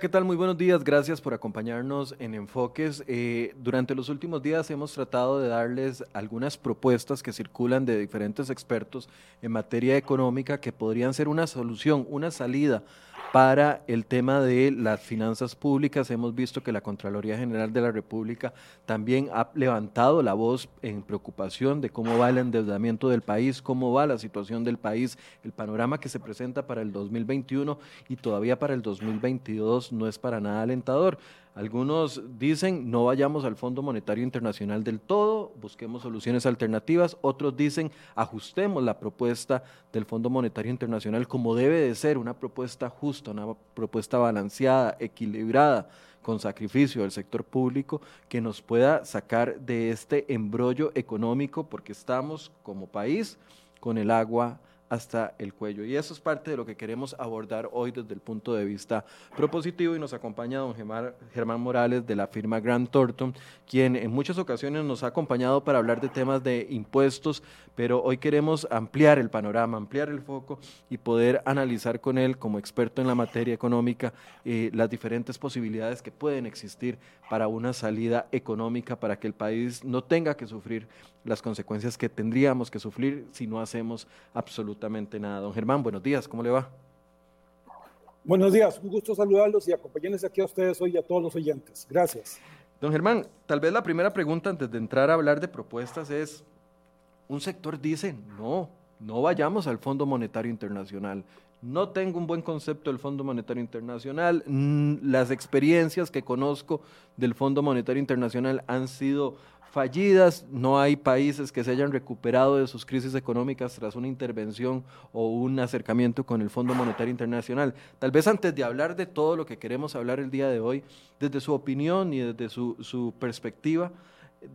¿qué tal? Muy buenos días. Gracias por acompañarnos en Enfoques. Eh, durante los últimos días hemos tratado de darles algunas propuestas que circulan de diferentes expertos en materia económica que podrían ser una solución, una salida para el tema de las finanzas públicas. Hemos visto que la Contraloría General de la República también ha levantado la voz en preocupación de cómo va el endeudamiento del país, cómo va la situación del país, el panorama que se presenta para el 2021 y todavía para el 2022 no es para nada alentador. Algunos dicen no vayamos al Fondo Monetario Internacional del todo, busquemos soluciones alternativas. Otros dicen ajustemos la propuesta del Fondo Monetario Internacional como debe de ser, una propuesta justa, una propuesta balanceada, equilibrada, con sacrificio del sector público, que nos pueda sacar de este embrollo económico porque estamos como país con el agua hasta el cuello. Y eso es parte de lo que queremos abordar hoy desde el punto de vista propositivo y nos acompaña don Germán Morales de la firma Grant Thornton, quien en muchas ocasiones nos ha acompañado para hablar de temas de impuestos, pero hoy queremos ampliar el panorama, ampliar el foco y poder analizar con él como experto en la materia económica eh, las diferentes posibilidades que pueden existir para una salida económica, para que el país no tenga que sufrir las consecuencias que tendríamos que sufrir si no hacemos absolutamente nada. Don Germán, buenos días, ¿cómo le va? Buenos días, un gusto saludarlos y acompañarles aquí a ustedes hoy y a todos los oyentes. Gracias. Don Germán, tal vez la primera pregunta antes de entrar a hablar de propuestas es, un sector dice, no, no vayamos al Fondo Monetario Internacional. No tengo un buen concepto del Fondo Monetario Internacional. Las experiencias que conozco del Fondo Monetario Internacional han sido fallidas, no hay países que se hayan recuperado de sus crisis económicas tras una intervención o un acercamiento con el Fondo Monetario Internacional. Tal vez antes de hablar de todo lo que queremos hablar el día de hoy, desde su opinión y desde su, perspectiva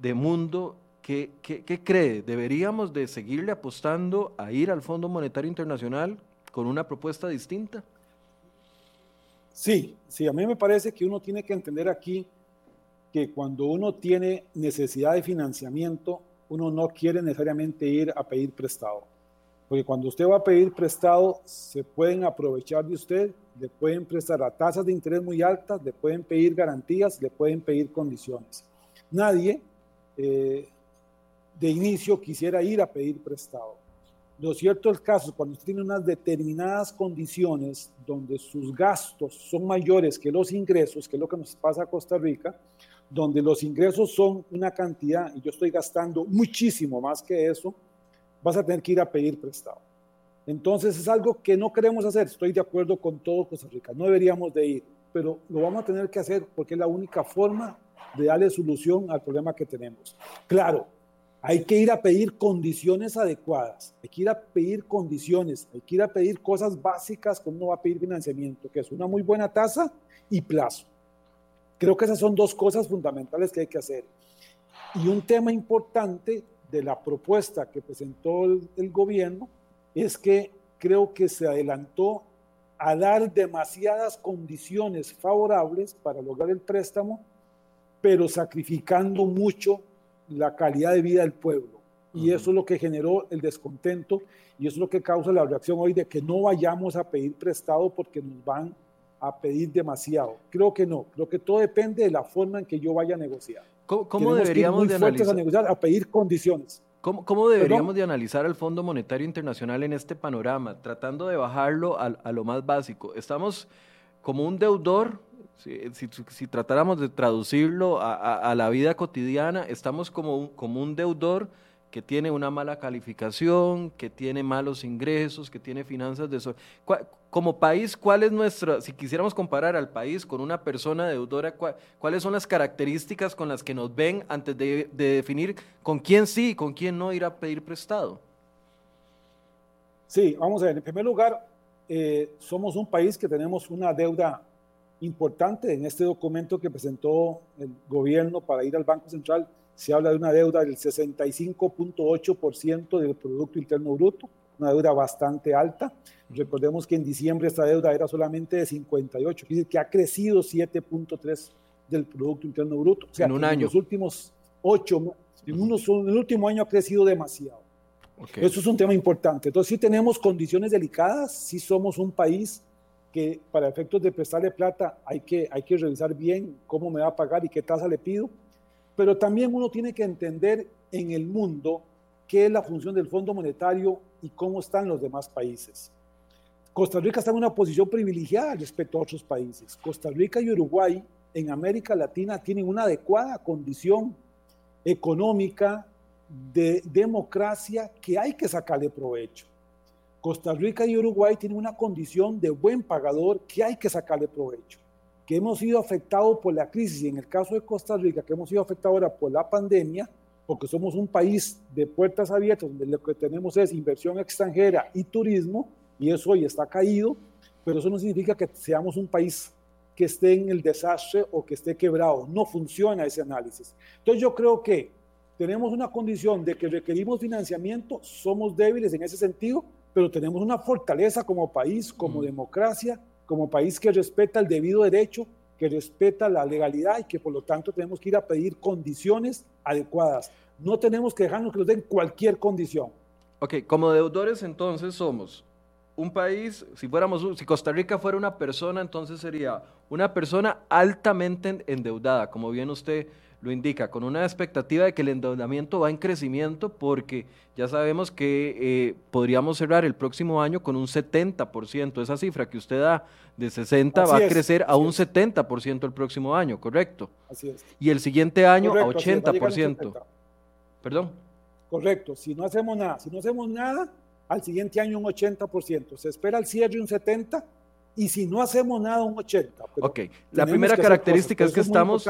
de mundo, ¿qué, ¿qué, cree? ¿Deberíamos de seguirle apostando a ir al Fondo Monetario Internacional con una propuesta distinta? Sí, sí, a mí me parece que uno tiene que entender aquí que cuando uno tiene necesidad de financiamiento, uno no quiere necesariamente ir a pedir prestado. Porque cuando usted va a pedir prestado, se pueden aprovechar de usted, le pueden prestar a tasas de interés muy altas, le pueden pedir garantías, le pueden pedir condiciones. Nadie eh, de inicio quisiera ir a pedir prestado. Lo cierto es caso, cuando usted tiene unas determinadas condiciones donde sus gastos son mayores que los ingresos, que es lo que nos pasa a Costa Rica, donde los ingresos son una cantidad y yo estoy gastando muchísimo más que eso, vas a tener que ir a pedir prestado. Entonces es algo que no queremos hacer, estoy de acuerdo con todo Costa Rica, no deberíamos de ir, pero lo vamos a tener que hacer porque es la única forma de darle solución al problema que tenemos. Claro, hay que ir a pedir condiciones adecuadas, hay que ir a pedir condiciones, hay que ir a pedir cosas básicas como uno va a pedir financiamiento, que es una muy buena tasa y plazo. Creo que esas son dos cosas fundamentales que hay que hacer. Y un tema importante de la propuesta que presentó el, gobierno es que creo que se adelantó a dar demasiadas condiciones favorables para lograr el préstamo, pero sacrificando mucho la calidad de vida del pueblo. Y eso es lo que generó el descontento y eso es lo que causa la reacción hoy de que no vayamos a pedir prestado porque nos van a pedir demasiado. Creo que no, creo que todo depende de la forma en que yo vaya a negociar. ¿Cómo, deberíamos de analizar? a negociar, a pedir condiciones. ¿Cómo, cómo deberíamos de analizar al Fondo Monetario Internacional en este panorama, tratando de bajarlo a, a lo más básico? Estamos como un deudor, si, si, tratáramos de traducirlo a, a, la vida cotidiana, estamos como como un deudor que tiene una mala calificación, que tiene malos ingresos, que tiene finanzas de... Como país, ¿cuál es nuestra, si quisiéramos comparar al país con una persona deudora, cuáles son las características con las que nos ven antes de, definir con quién sí y con quién no ir a pedir prestado? Sí, vamos a ver, en primer lugar, eh, somos un país que tenemos una deuda importante. En este documento que presentó el gobierno para ir al Banco Central, se habla de una deuda del 65.8% del Producto Interno Bruto, una deuda bastante alta. Recordemos que en diciembre esta deuda era solamente de 58, quiere decir que ha crecido 7.3 del Producto Interno Bruto. O sea, en un año. En los últimos ocho, en, unos, en el último año ha crecido demasiado. Eso es un tema importante. Entonces, sí tenemos condiciones delicadas, sí somos un país que para efectos de prestarle plata hay que, hay que revisar bien cómo me va a pagar y qué tasa le pido, pero también uno tiene que entender en el mundo qué es la función del Fondo Monetario y cómo están los demás países. Costa Rica está en una posición privilegiada respecto a otros países. Costa Rica y Uruguay en América Latina tienen una adecuada condición económica de democracia que hay que sacarle provecho. Costa Rica y Uruguay tienen una condición de buen pagador que hay que sacarle provecho. Que hemos sido afectados por la crisis y en el caso de Costa Rica, que hemos sido afectados ahora por la pandemia, porque somos un país de puertas abiertas, donde lo que tenemos es inversión extranjera y turismo, y eso hoy está caído, pero eso no significa que seamos un país que esté en el desastre o que esté quebrado. No funciona ese análisis. Entonces yo creo que tenemos una condición de que requerimos financiamiento, somos débiles en ese sentido, pero tenemos una fortaleza como país, como democracia, como país que respeta el debido derecho, que respeta la legalidad y que por lo tanto tenemos que ir a pedir condiciones adecuadas. No tenemos que dejarnos que nos den cualquier condición. Ok, como deudores entonces somos un país, si fuéramos, si Costa Rica fuera una persona, entonces sería una persona altamente endeudada, como bien usted lo indica, con una expectativa de que el endeudamiento va en crecimiento porque ya sabemos que eh, podríamos cerrar el próximo año con un 70%. Esa cifra que usted da de 60 va a crecer a un 70% el próximo año, ¿correcto? Así es. Y el siguiente año a 80%. Perdón. Correcto. Si no hacemos nada, si no hacemos nada, al siguiente año un 80%. Se espera el cierre un 70% y si no hacemos nada un 80%. ok, la primera característica es que estamos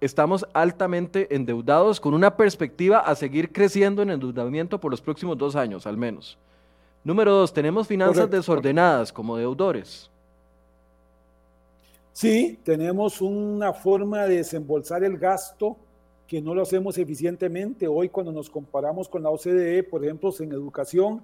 estamos altamente endeudados con una perspectiva a seguir creciendo en endeudamiento por los próximos dos años, al menos. Número dos, tenemos finanzas desordenadas como deudores. Sí, tenemos una forma de desembolsar el gasto que no lo hacemos eficientemente. Hoy cuando nos comparamos con la OCDE, por ejemplo, en educación,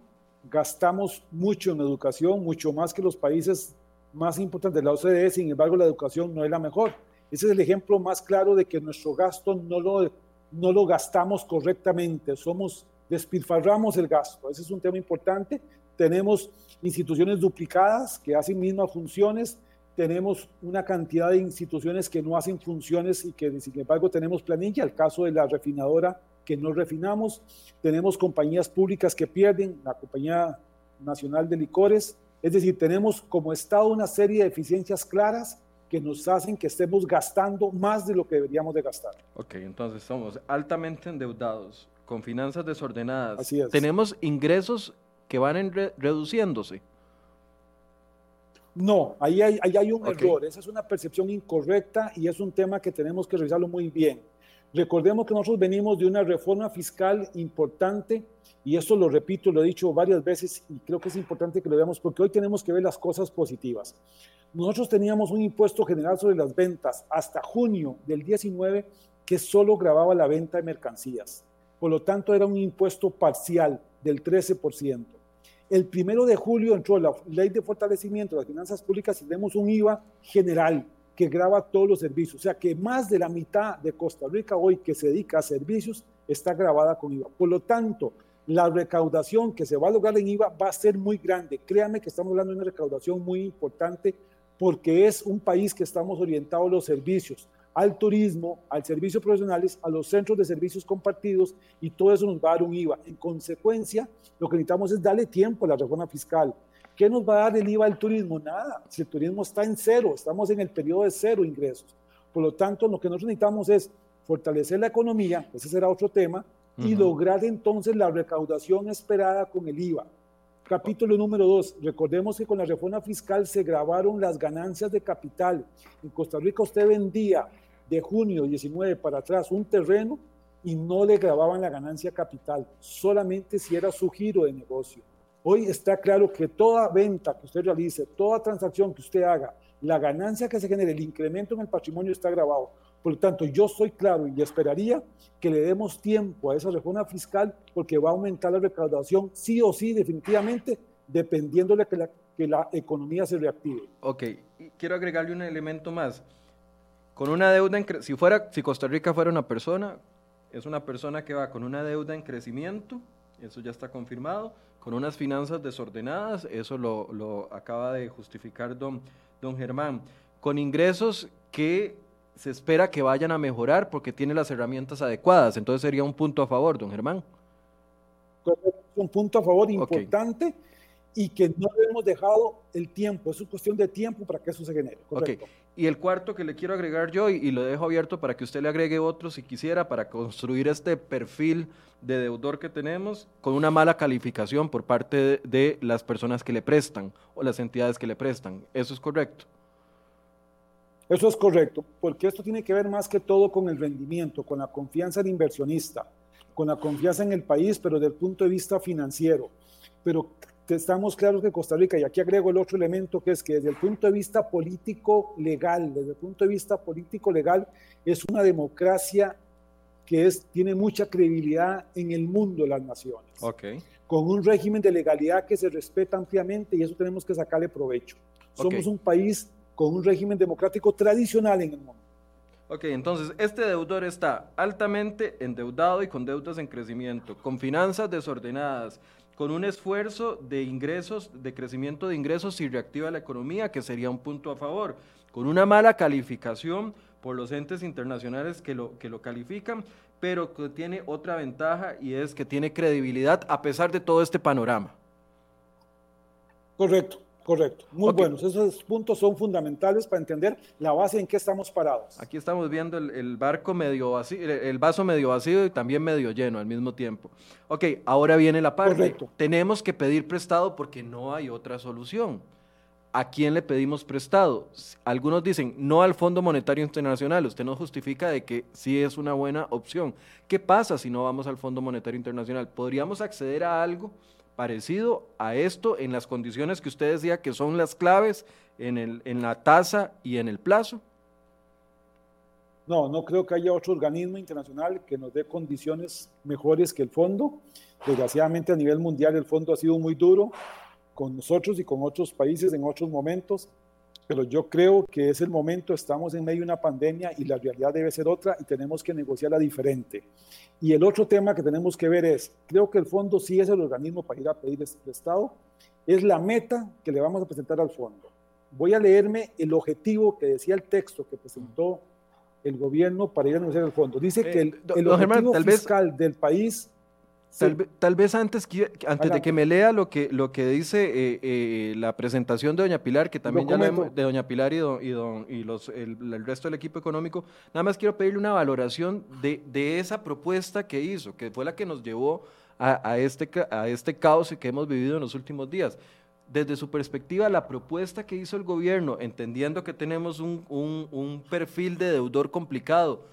gastamos mucho en educación, mucho más que los países más importantes de la OCDE, sin embargo la educación no es la mejor. Ese es el ejemplo más claro de que nuestro gasto no lo, no lo gastamos correctamente, somos, despilfarramos el gasto. Ese es un tema importante. Tenemos instituciones duplicadas que hacen mismas funciones, tenemos una cantidad de instituciones que no hacen funciones y que sin embargo tenemos planilla, el caso de la refinadora que no refinamos, tenemos compañías públicas que pierden, la Compañía Nacional de Licores, es decir, tenemos como Estado una serie de eficiencias claras que nos hacen que estemos gastando más de lo que deberíamos de gastar. Ok, entonces somos altamente endeudados, con finanzas desordenadas. Así es. Tenemos ingresos que van reduciéndose. No, ahí hay, ahí hay un error. Esa es una percepción incorrecta y es un tema que tenemos que revisarlo muy bien. Recordemos que nosotros venimos de una reforma fiscal importante y esto lo repito, lo he dicho varias veces y creo que es importante que lo veamos porque hoy tenemos que ver las cosas positivas. Nosotros teníamos un impuesto general sobre las ventas hasta junio del 19 que solo grababa la venta de mercancías. Por lo tanto, era un impuesto parcial del 13%. El primero de julio entró la ley de fortalecimiento de las finanzas públicas y tenemos un IVA general que graba todos los servicios. O sea que más de la mitad de Costa Rica hoy que se dedica a servicios está grabada con IVA. Por lo tanto, la recaudación que se va a lograr en IVA va a ser muy grande. Créame que estamos hablando de una recaudación muy importante porque es un país que estamos orientados a los servicios, al turismo, al servicio profesionales, a los centros de servicios compartidos y todo eso nos va a dar un IVA. En consecuencia, lo que necesitamos es darle tiempo a la reforma fiscal. ¿Qué nos va a dar el IVA al turismo? Nada. Si el turismo está en cero, estamos en el periodo de cero ingresos. Por lo tanto, lo que nosotros necesitamos es fortalecer la economía, ese será otro tema, y lograr entonces la recaudación esperada con el IVA. Capítulo número dos. Recordemos que con la reforma fiscal se grabaron las ganancias de capital. En Costa Rica usted vendía de junio 19 para atrás un terreno y no le grababan la ganancia capital, solamente si era su giro de negocio. Hoy está claro que toda venta que usted realice, toda transacción que usted haga, la ganancia que se genere, el incremento en el patrimonio está grabado. Por lo tanto, yo soy claro y esperaría que le demos tiempo a esa reforma fiscal porque va a aumentar la recaudación sí o sí, definitivamente, dependiendo de que la, economía se reactive. Ok, quiero agregarle un elemento más. Con una deuda, en fuera, si Costa Rica fuera una persona, es una persona que va con una deuda en crecimiento, eso ya está confirmado, con unas finanzas desordenadas, eso lo, lo acaba de justificar don, don Germán, con ingresos que se espera que vayan a mejorar porque tiene las herramientas adecuadas, entonces sería un punto a favor, don Germán. Un punto a favor importante y que no hemos dejado el tiempo, es una cuestión de tiempo para que eso se genere. Correcto. Y el cuarto que le quiero agregar yo, y, lo dejo abierto para que usted le agregue otro si quisiera, para construir este perfil de deudor que tenemos con una mala calificación por parte de, las personas que le prestan o las entidades que le prestan. ¿Eso es correcto? Eso es correcto, porque esto tiene que ver más que todo con el rendimiento, con la confianza del inversionista, con la confianza en el país, pero desde el punto de vista financiero. Pero estamos claros que Costa Rica, y aquí agrego el otro elemento, que es que desde el punto de vista político legal, desde el punto de vista político legal, es una democracia que es, tiene mucha credibilidad en el mundo de las naciones. Okay. Con un régimen de legalidad que se respeta ampliamente y eso tenemos que sacarle provecho. Somos un país con un régimen democrático tradicional en el mundo. Ok, entonces este deudor está altamente endeudado y con deudas en crecimiento, con finanzas desordenadas, con un esfuerzo de ingresos, de crecimiento de ingresos y reactiva la economía, que sería un punto a favor, con una mala calificación por los entes internacionales que lo, que lo califican, pero que tiene otra ventaja y es que tiene credibilidad a pesar de todo este panorama. Correcto. Correcto, muy buenos. Esos puntos son fundamentales para entender la base en que estamos parados. Aquí estamos viendo el, barco medio vacío, el, vaso medio vacío y también medio lleno al mismo tiempo. Ok, ahora viene la parte. Correcto. Tenemos que pedir prestado porque no hay otra solución. ¿A quién le pedimos prestado? Algunos dicen, no al Fondo Monetario Internacional. Usted nos justifica de que sí es una buena opción. ¿Qué pasa si no vamos al Fondo Monetario Internacional? ¿Podríamos acceder a algo? Parecido a esto en las condiciones que usted decía que son las claves en, el, en la tasa y en el plazo? No, no creo que haya otro organismo internacional que nos dé condiciones mejores que el fondo. Desgraciadamente a nivel mundial el fondo ha sido muy duro con nosotros y con otros países en otros momentos pero yo creo que es el momento, estamos en medio de una pandemia y la realidad debe ser otra y tenemos que negociarla diferente. Y el otro tema que tenemos que ver es, creo que el fondo sí es el organismo para ir a pedir este Estado, es la meta que le vamos a presentar al fondo. Voy a leerme el objetivo que decía el texto que presentó el gobierno para ir a negociar el fondo. Dice que el, eh, objetivo fiscal del país Tal, vez antes, antes de que me lea lo que, lo que dice eh, eh, la presentación de Doña Pilar, que también ya lo hemos, de Doña Pilar y, y, los, el, resto del equipo económico, nada más quiero pedirle una valoración de, de esa propuesta que hizo, que fue la que nos llevó a, este, a este caos que hemos vivido en los últimos días. Desde su perspectiva, la propuesta que hizo el gobierno, entendiendo que tenemos un, un, un perfil de deudor complicado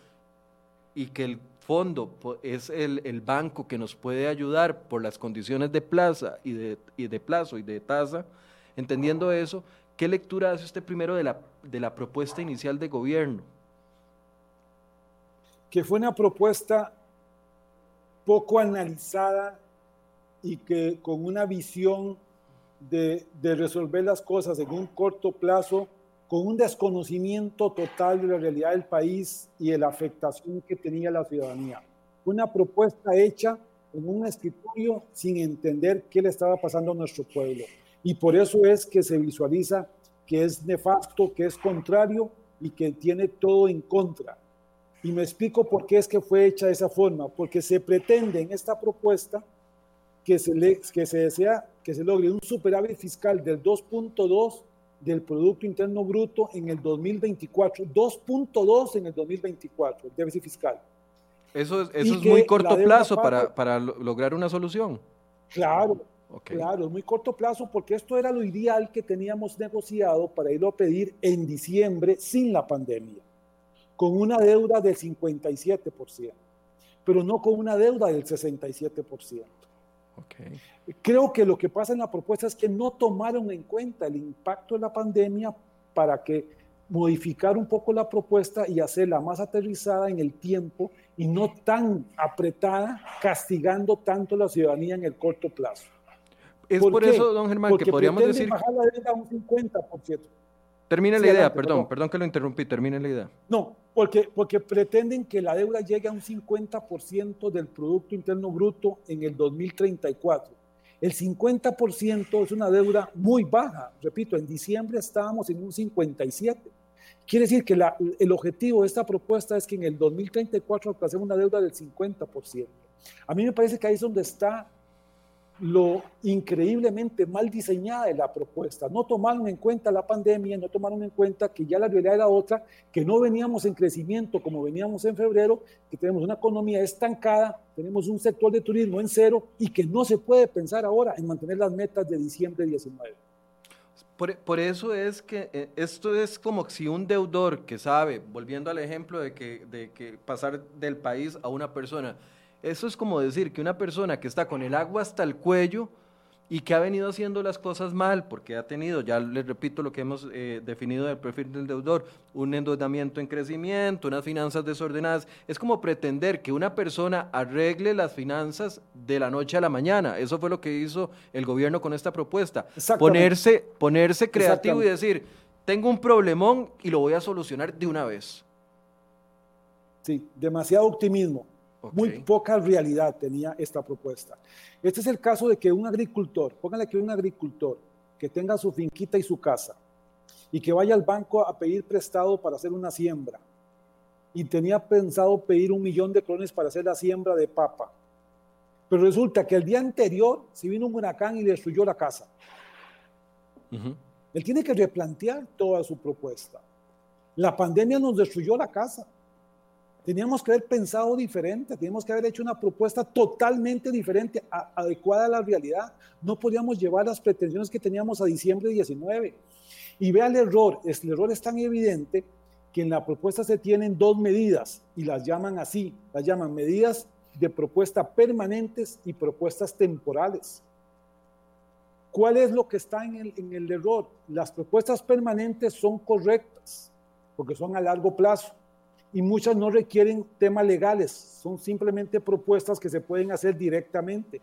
y que el fondo es el, banco que nos puede ayudar por las condiciones de plaza y de, plazo y de tasa, entendiendo eso, ¿qué lectura hace usted primero de la, propuesta inicial de gobierno? Que fue una propuesta poco analizada y que con una visión de resolver las cosas en un corto plazo con un desconocimiento total de la realidad del país y de la afectación que tenía la ciudadanía. Una propuesta hecha en un escritorio sin entender qué le estaba pasando a nuestro pueblo. Y por eso es que se visualiza que es nefasto, que es contrario y que tiene todo en contra. Y me explico por qué es que fue hecha de esa forma, porque se pretende en esta propuesta que se, le, que se desea que se logre un superávit fiscal del 2.2 del Producto Interno Bruto en el 2024, 2.2 en el 2024, el déficit fiscal. Eso es, eso es muy corto plazo para, para, lograr una solución. Claro, claro, es muy corto plazo porque esto era lo ideal que teníamos negociado para irlo a pedir en diciembre sin la pandemia, con una deuda del 57%, pero no con una deuda del 67%. Creo que lo que pasa en la propuesta es que no tomaron en cuenta el impacto de la pandemia para que modificar un poco la propuesta y hacerla más aterrizada en el tiempo y no tan apretada, castigando tanto a la ciudadanía en el corto plazo. Es por, eso, don Germán, que podríamos decir... bajar la deuda a un 50%. Termine la idea, perdón, perdón, que lo interrumpí, termine la idea. No, Porque, porque pretenden que la deuda llegue a un 50% del Producto Interno Bruto en el 2034. El 50% es una deuda muy baja. Repito, en diciembre estábamos en un 57. Quiere decir que el objetivo de esta propuesta es que en el 2034 alcancemos una deuda del 50%. A mí me parece que ahí es donde está lo increíblemente mal diseñada de la propuesta. No tomaron en cuenta la pandemia, no tomaron en cuenta que ya la realidad era otra, que no veníamos en crecimiento como veníamos en febrero, que tenemos una economía estancada, tenemos un sector de turismo en cero y que no se puede pensar ahora en mantener las metas de diciembre 19. Por, por, eso es que eh, esto es como si un deudor que sabe, volviendo al ejemplo de que, de que pasar del país a una persona, eso es como decir que una persona que está con el agua hasta el cuello y que ha venido haciendo las cosas mal, porque ha tenido, ya les repito lo que hemos eh, definido del perfil del deudor, un endeudamiento en crecimiento, unas finanzas desordenadas, es como pretender que una persona arregle las finanzas de la noche a la mañana. Eso fue lo que hizo el gobierno con esta propuesta. Ponerse, ponerse creativo y decir, tengo un problemón y lo voy a solucionar de una vez. Sí, demasiado optimismo. Muy poca realidad tenía esta propuesta. Este es el caso de que un agricultor, póngale que un agricultor que tenga su finquita y su casa y que vaya al banco a pedir prestado para hacer una siembra y tenía pensado pedir un millón de clones para hacer la siembra de papa. Pero resulta que el día anterior se vino un huracán y destruyó la casa. Él tiene que replantear toda su propuesta. La pandemia nos destruyó la casa. Teníamos que haber pensado diferente, teníamos que haber hecho una propuesta totalmente diferente, adecuada a la realidad. No podíamos llevar las pretensiones que teníamos a diciembre 19. Y vea el error, el error es tan evidente que en la propuesta se tienen dos medidas y las llaman así, las llaman medidas de propuesta permanentes y propuestas temporales. ¿Cuál es lo que está en el, error? Las propuestas permanentes son correctas porque son a largo plazo y muchas no requieren temas legales, son simplemente propuestas que se pueden hacer directamente.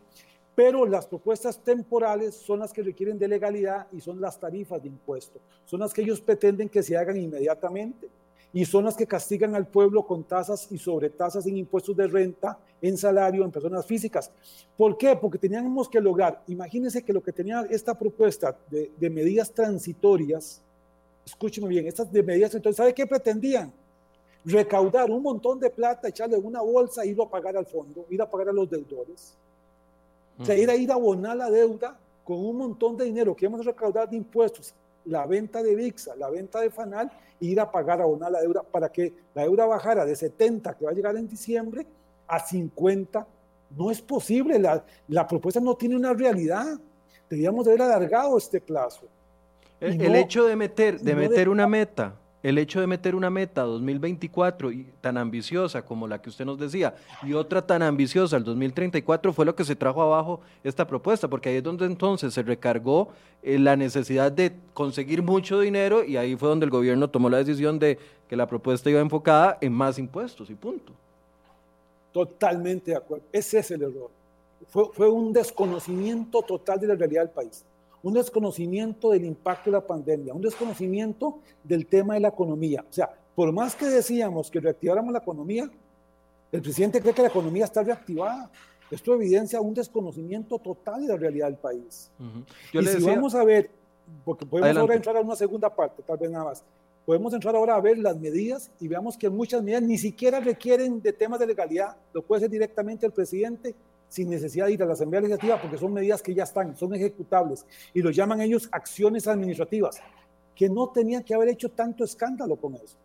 Pero las propuestas temporales son las que requieren de legalidad y son las tarifas de impuesto. Son las que ellos pretenden que se hagan inmediatamente y son las que castigan al pueblo con tasas y sobretasas en impuestos de renta, en salario, en personas físicas. ¿Por qué? Porque teníamos que lograr, imagínense que lo que tenía esta propuesta de, de medidas transitorias, escúcheme bien, estas de medidas transitorias, ¿sabe qué pretendían? Recaudar un montón de plata, echarle una bolsa e irlo a pagar al fondo, ir a pagar a los deudores. O sea, ir a ir a abonar la deuda con un montón de dinero que hemos recaudado de impuestos, la venta de VIXA, la venta de FANAL, e ir a pagar, a abonar la deuda para que la deuda bajara de 70, que va a llegar en diciembre, a 50. No es posible, la, la propuesta no tiene una realidad. Debíamos haber alargado este plazo. El, hecho de meter, de meter una meta el hecho de meter una meta 2024 y tan ambiciosa como la que usted nos decía y otra tan ambiciosa el 2034 fue lo que se trajo abajo esta propuesta, porque ahí es donde entonces se recargó eh, la necesidad de conseguir mucho dinero y ahí fue donde el gobierno tomó la decisión de que la propuesta iba enfocada en más impuestos y punto. Totalmente de acuerdo. Ese es el error. Fue, fue un desconocimiento total de la realidad del país un desconocimiento del impacto de la pandemia, un desconocimiento del tema de la economía. O sea, por más que decíamos que reactiváramos la economía, el presidente cree que la economía está reactivada. Esto evidencia un desconocimiento total de la realidad del país. y si vamos a ver, porque podemos ahora entrar a una segunda parte, tal vez nada más, podemos entrar ahora a ver las medidas y veamos que muchas medidas ni siquiera requieren de temas de legalidad, lo puede hacer directamente el presidente sin necesidad de ir a la Asamblea Legislativa porque son medidas que ya están, son ejecutables y lo llaman ellos acciones administrativas, que no tenían que haber hecho tanto escándalo con eso.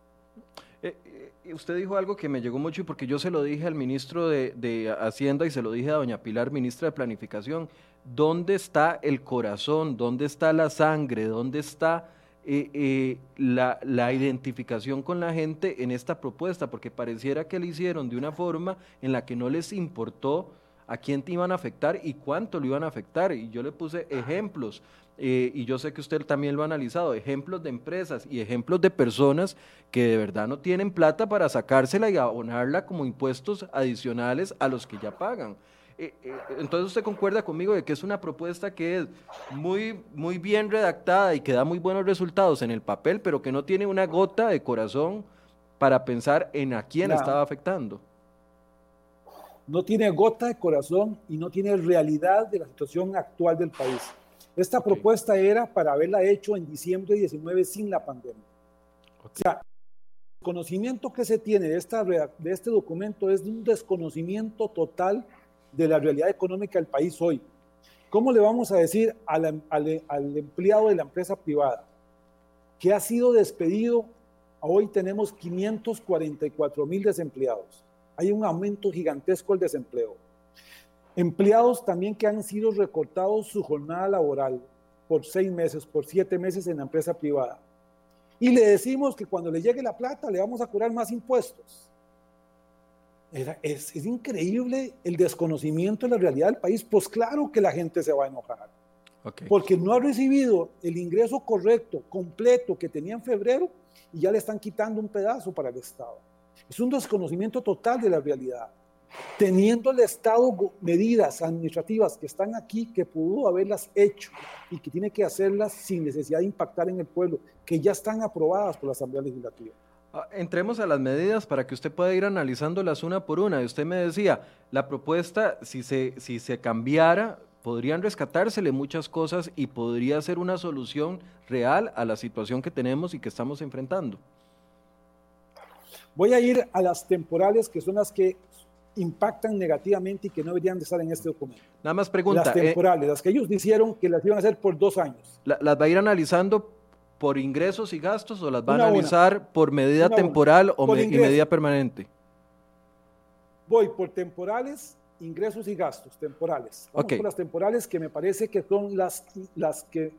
Eh, eh, usted dijo algo que me llegó mucho porque yo se lo dije al ministro de, Hacienda y se lo dije a doña Pilar, ministra de Planificación, ¿dónde está el corazón? ¿Dónde está la sangre? ¿Dónde está... Eh, la, la, identificación con la gente en esta propuesta, porque pareciera que le hicieron de una forma en la que no les importó a quién te iban a afectar y cuánto lo iban a afectar. Y yo le puse ejemplos, eh, y yo sé que usted también lo ha analizado, ejemplos de empresas y ejemplos de personas que de verdad no tienen plata para sacársela y abonarla como impuestos adicionales a los que ya pagan. Eh, eh, entonces usted concuerda conmigo de que es una propuesta que es muy, muy bien redactada y que da muy buenos resultados en el papel, pero que no tiene una gota de corazón para pensar en a quién estaba afectando. No tiene gota de corazón y no tiene realidad de la situación actual del país. Esta propuesta era para haberla hecho en diciembre 19 sin la pandemia. O sea, el conocimiento que se tiene de, esta, de este documento es de un desconocimiento total de la realidad económica del país hoy. ¿Cómo le vamos a decir al, al empleado de la empresa privada que ha sido despedido? Hoy tenemos 544 mil desempleados. Hay un aumento gigantesco del desempleo. Empleados también que han sido recortados su jornada laboral por seis meses, por siete meses en la empresa privada. Y le decimos que cuando le llegue la plata le vamos a curar más impuestos es, increíble el desconocimiento de la realidad del país. Pues claro que la gente se va a enojar. Porque no ha recibido el ingreso correcto, completo que tenía en febrero y ya le están quitando un pedazo para el Estado. Es un desconocimiento total de la realidad. Teniendo el Estado medidas administrativas que están aquí, que pudo haberlas hecho y que tiene que hacerlas sin necesidad de impactar en el pueblo, que ya están aprobadas por la Asamblea Legislativa. Ah, entremos a las medidas para que usted pueda ir analizándolas una por una. Usted me decía, la propuesta, si se, si se cambiara, podrían rescatársele muchas cosas y podría ser una solución real a la situación que tenemos y que estamos enfrentando. Voy a ir a las temporales, que son las que impactan negativamente y que no deberían de estar en este documento. Nada más pregunta. Las eh, temporales, las que ellos dijeron que las iban a hacer por dos años. las va a ir analizando por ingresos y gastos o las van a analizar por medida temporal o medida permanente? Voy por temporales, ingresos y gastos temporales. Vamos por las temporales que me parece que son las, las que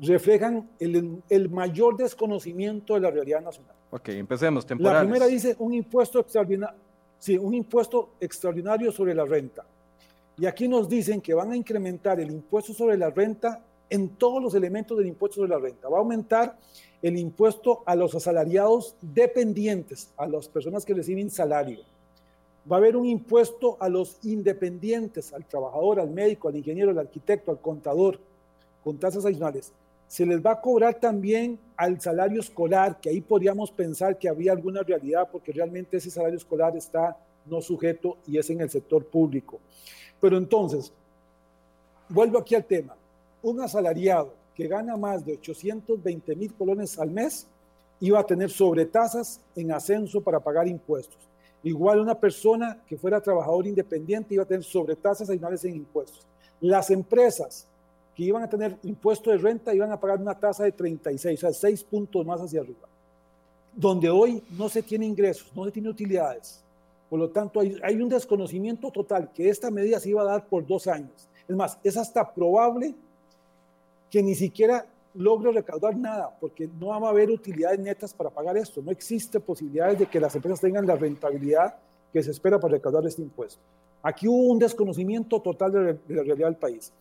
reflejan el, el, mayor desconocimiento de la realidad nacional. Ok, empecemos, temporales. La primera dice un impuesto extraordinario, sí, un impuesto extraordinario sobre la renta. Y aquí nos dicen que van a incrementar el impuesto sobre la renta en todos los elementos del impuesto sobre la renta. Va a aumentar el impuesto a los asalariados dependientes, a las personas que reciben salario. Va a haber un impuesto a los independientes, al trabajador, al médico, al ingeniero, al arquitecto, al contador, con tasas adicionales. Se les va a cobrar también al salario escolar, que ahí podríamos pensar que había alguna realidad, porque realmente ese salario escolar está no sujeto y es en el sector público. Pero entonces, vuelvo aquí al tema un asalariado que gana más de 820 mil colones al mes iba a tener sobretasas en ascenso para pagar impuestos. Igual una persona que fuera trabajador independiente iba a tener sobretasas adicionales en impuestos. Las empresas que iban a tener impuesto de renta iban a pagar una tasa de 36, o sea, 6 puntos más hacia arriba. Donde hoy no se tiene ingresos, no se tiene utilidades. Por lo tanto, hay, hay un desconocimiento total que esta medida se iba a dar por dos años. Es más, es hasta probable que ni siquiera logro recaudar nada, porque no va a haber utilidades netas para pagar esto. No existe posibilidades de que las empresas tengan la rentabilidad que se espera para recaudar este impuesto. Aquí hubo un desconocimiento total de, la realidad del país.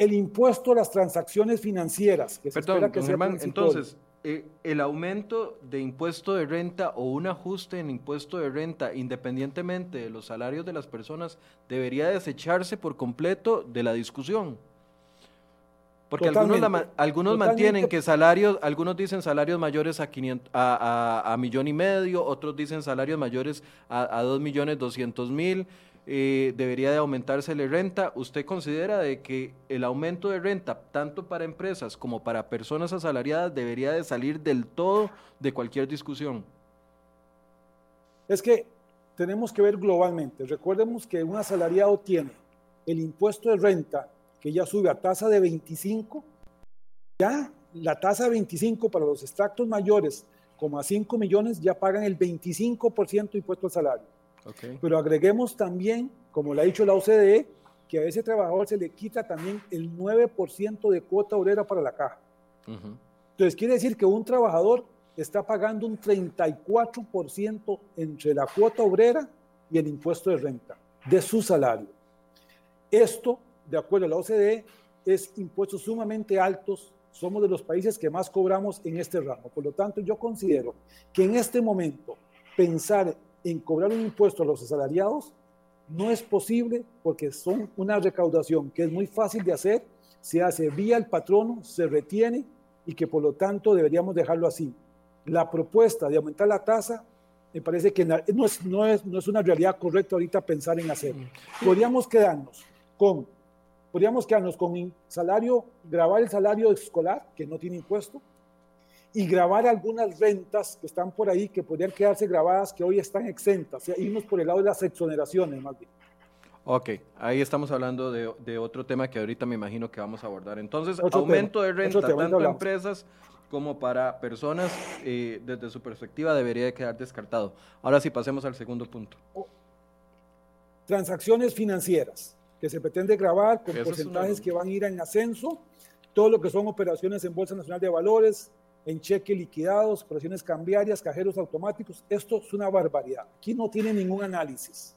El impuesto a las transacciones financieras, que se espera que sea Germán, entonces, eh, el aumento de impuesto de renta o un ajuste en impuesto de renta, independientemente de los salarios de las personas, debería desecharse por completo de la discusión. Porque algunos, algunos mantienen que salarios, algunos dicen salarios mayores a, 500, a, a, millón y medio, otros dicen salarios mayores a, a 2 millones 200 mil, eh, debería de aumentarse la renta. ¿Usted considera de que el aumento de renta, tanto para empresas como para personas asalariadas, debería de salir del todo de cualquier discusión? Es que tenemos que ver globalmente. Recordemos que un asalariado tiene el impuesto de renta que ya sube a tasa de 25, ya la tasa de 25 para los extractos mayores, como a 5 millones, ya pagan el 25% de impuesto al salario. Pero agreguemos también, como le ha dicho la OCDE, que a ese trabajador se le quita también el 9% de cuota obrera para la caja. Entonces quiere decir que un trabajador está pagando un 34% entre la cuota obrera y el impuesto de renta de su salario. Esto de acuerdo a la OCDE, es impuestos sumamente altos. Somos de los países que más cobramos en este ramo. Por lo tanto, yo considero que en este momento pensar en cobrar un impuesto a los asalariados no es posible porque son una recaudación que es muy fácil de hacer, se hace vía el patrono, se retiene y que por lo tanto deberíamos dejarlo así. La propuesta de aumentar la tasa me parece que no es, no, es, no es una realidad correcta ahorita pensar en hacerlo. Podríamos quedarnos con, podríamos quedarnos con salario, grabar el salario escolar, que no tiene impuesto, y grabar algunas rentas que están por ahí, que podrían quedarse grabadas, que hoy están exentas, o sea, irnos por el lado de las exoneraciones más bien. Ok, ahí estamos hablando de, de, otro tema que ahorita me imagino que vamos a abordar. Entonces, aumento de renta, tanto empresas como para personas, eh, desde su perspectiva, debería de quedar descartado. Ahora sí, pasemos al segundo punto. Oh, transacciones financieras, que se pretende grabar con porcentajes que van a ir en ascenso, todo lo que son operaciones en Bolsa Nacional de Valores, en cheque liquidados, operaciones cambiarias, cajeros automáticos. Esto es una barbaridad. Aquí no tiene ningún análisis.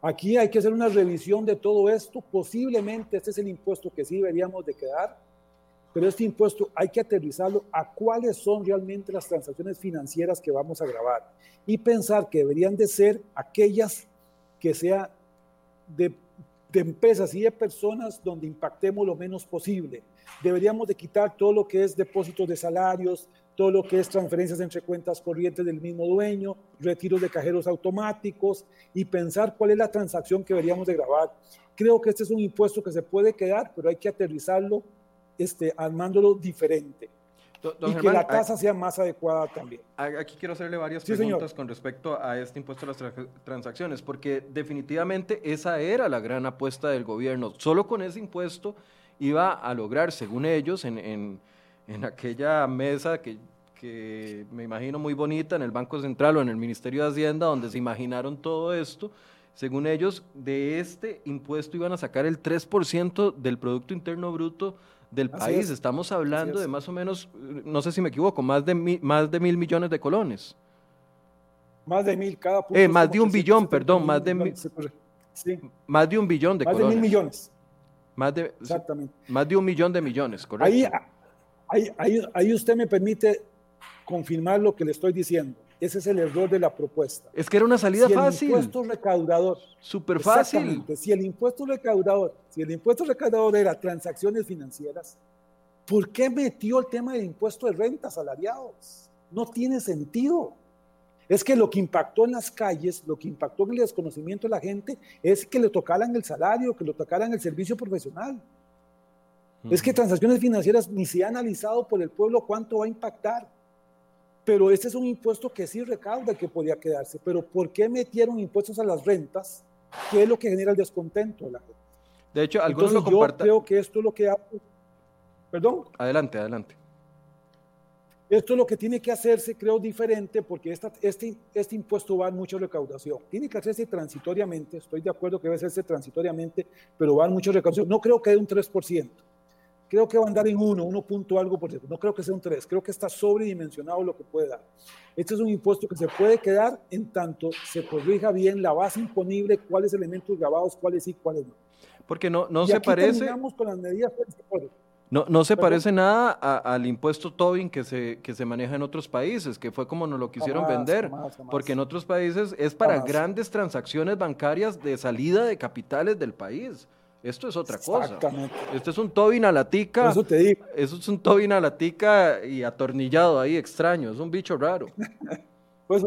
Aquí hay que hacer una revisión de todo esto. Posiblemente este es el impuesto que sí deberíamos de quedar, pero este impuesto hay que aterrizarlo a cuáles son realmente las transacciones financieras que vamos a grabar y pensar que deberían de ser aquellas que sean de, de empresas y de personas donde impactemos lo menos posible. Deberíamos de quitar todo lo que es depósitos de salarios, todo lo que es transferencias entre cuentas corrientes del mismo dueño, retiros de cajeros automáticos y pensar cuál es la transacción que deberíamos de grabar. Creo que este es un impuesto que se puede quedar, pero hay que aterrizarlo este, armándolo diferente. Y que la tasa sea más adecuada también. Aquí quiero hacerle varias preguntas con respecto a este impuesto a las transacciones, porque definitivamente esa era la gran apuesta del gobierno. Solo con ese impuesto iba a lograr, según ellos, en, en en aquella mesa que, que me imagino muy bonita en el Banco Central o en el Ministerio de Hacienda, donde se imaginaron todo esto. Según ellos, de este impuesto iban a sacar el 3% del Producto Interno Bruto del país. Estamos hablando de más o menos, no sé si me equivoco, más de, mil, más de mil millones de colones. Más de mil cada punto. Eh, más de un billón, perdón, más de mil. Sí. Más de un billón de más colones. Más de mil millones. Más de, Exactamente. Más de un millón de millones, correcto. Ahí, Ahí, ahí, usted me permite confirmar lo que le estoy diciendo. Ese es el error de la propuesta. Es que era una salida fácil. El impuesto recaudador. Súper fácil. Si el impuesto recaudador, si el impuesto recaudador era transacciones financieras, ¿por qué metió el tema del impuesto de renta salariados? No tiene sentido. Es que lo que impactó en las calles, lo que impactó en el desconocimiento de la gente, es que le tocaran el salario, que le tocaran el servicio profesional. Es que transacciones financieras ni se ha analizado por el pueblo cuánto va a impactar. Pero este es un impuesto que sí recauda que podía quedarse. Pero ¿por qué metieron impuestos a las rentas? ¿Qué es lo que genera el descontento de la gente? De hecho, algunos Entonces, lo Yo creo que esto es lo que... Perdón. Adelante, adelante. Esto es lo que tiene que hacerse, creo, diferente, porque esta, este, este impuesto va a mucha recaudación. Tiene que hacerse transitoriamente, estoy de acuerdo que debe hacerse transitoriamente, pero va a mucha recaudación. No creo que de un 3% creo que va a andar en 1, 1 punto algo por ciento. No creo que sea un 3, creo que está sobredimensionado lo que puede dar. Este es un impuesto que se puede quedar en tanto se corrija bien la base imponible, cuáles elementos grabados, cuáles sí, cuáles no. Porque no, no se parece. Con las medidas no, no se parece nada al impuesto Tobin que se, que se maneja en otros países, que fue como nos lo quisieron vender, porque en otros países es para grandes transacciones bancarias de salida de capitales del país. Esto es otra cosa. Esto es un Tobin a la tica. Eso te digo. Eso es un Tobin a la tica y atornillado ahí, extraño. Es un bicho raro. pues,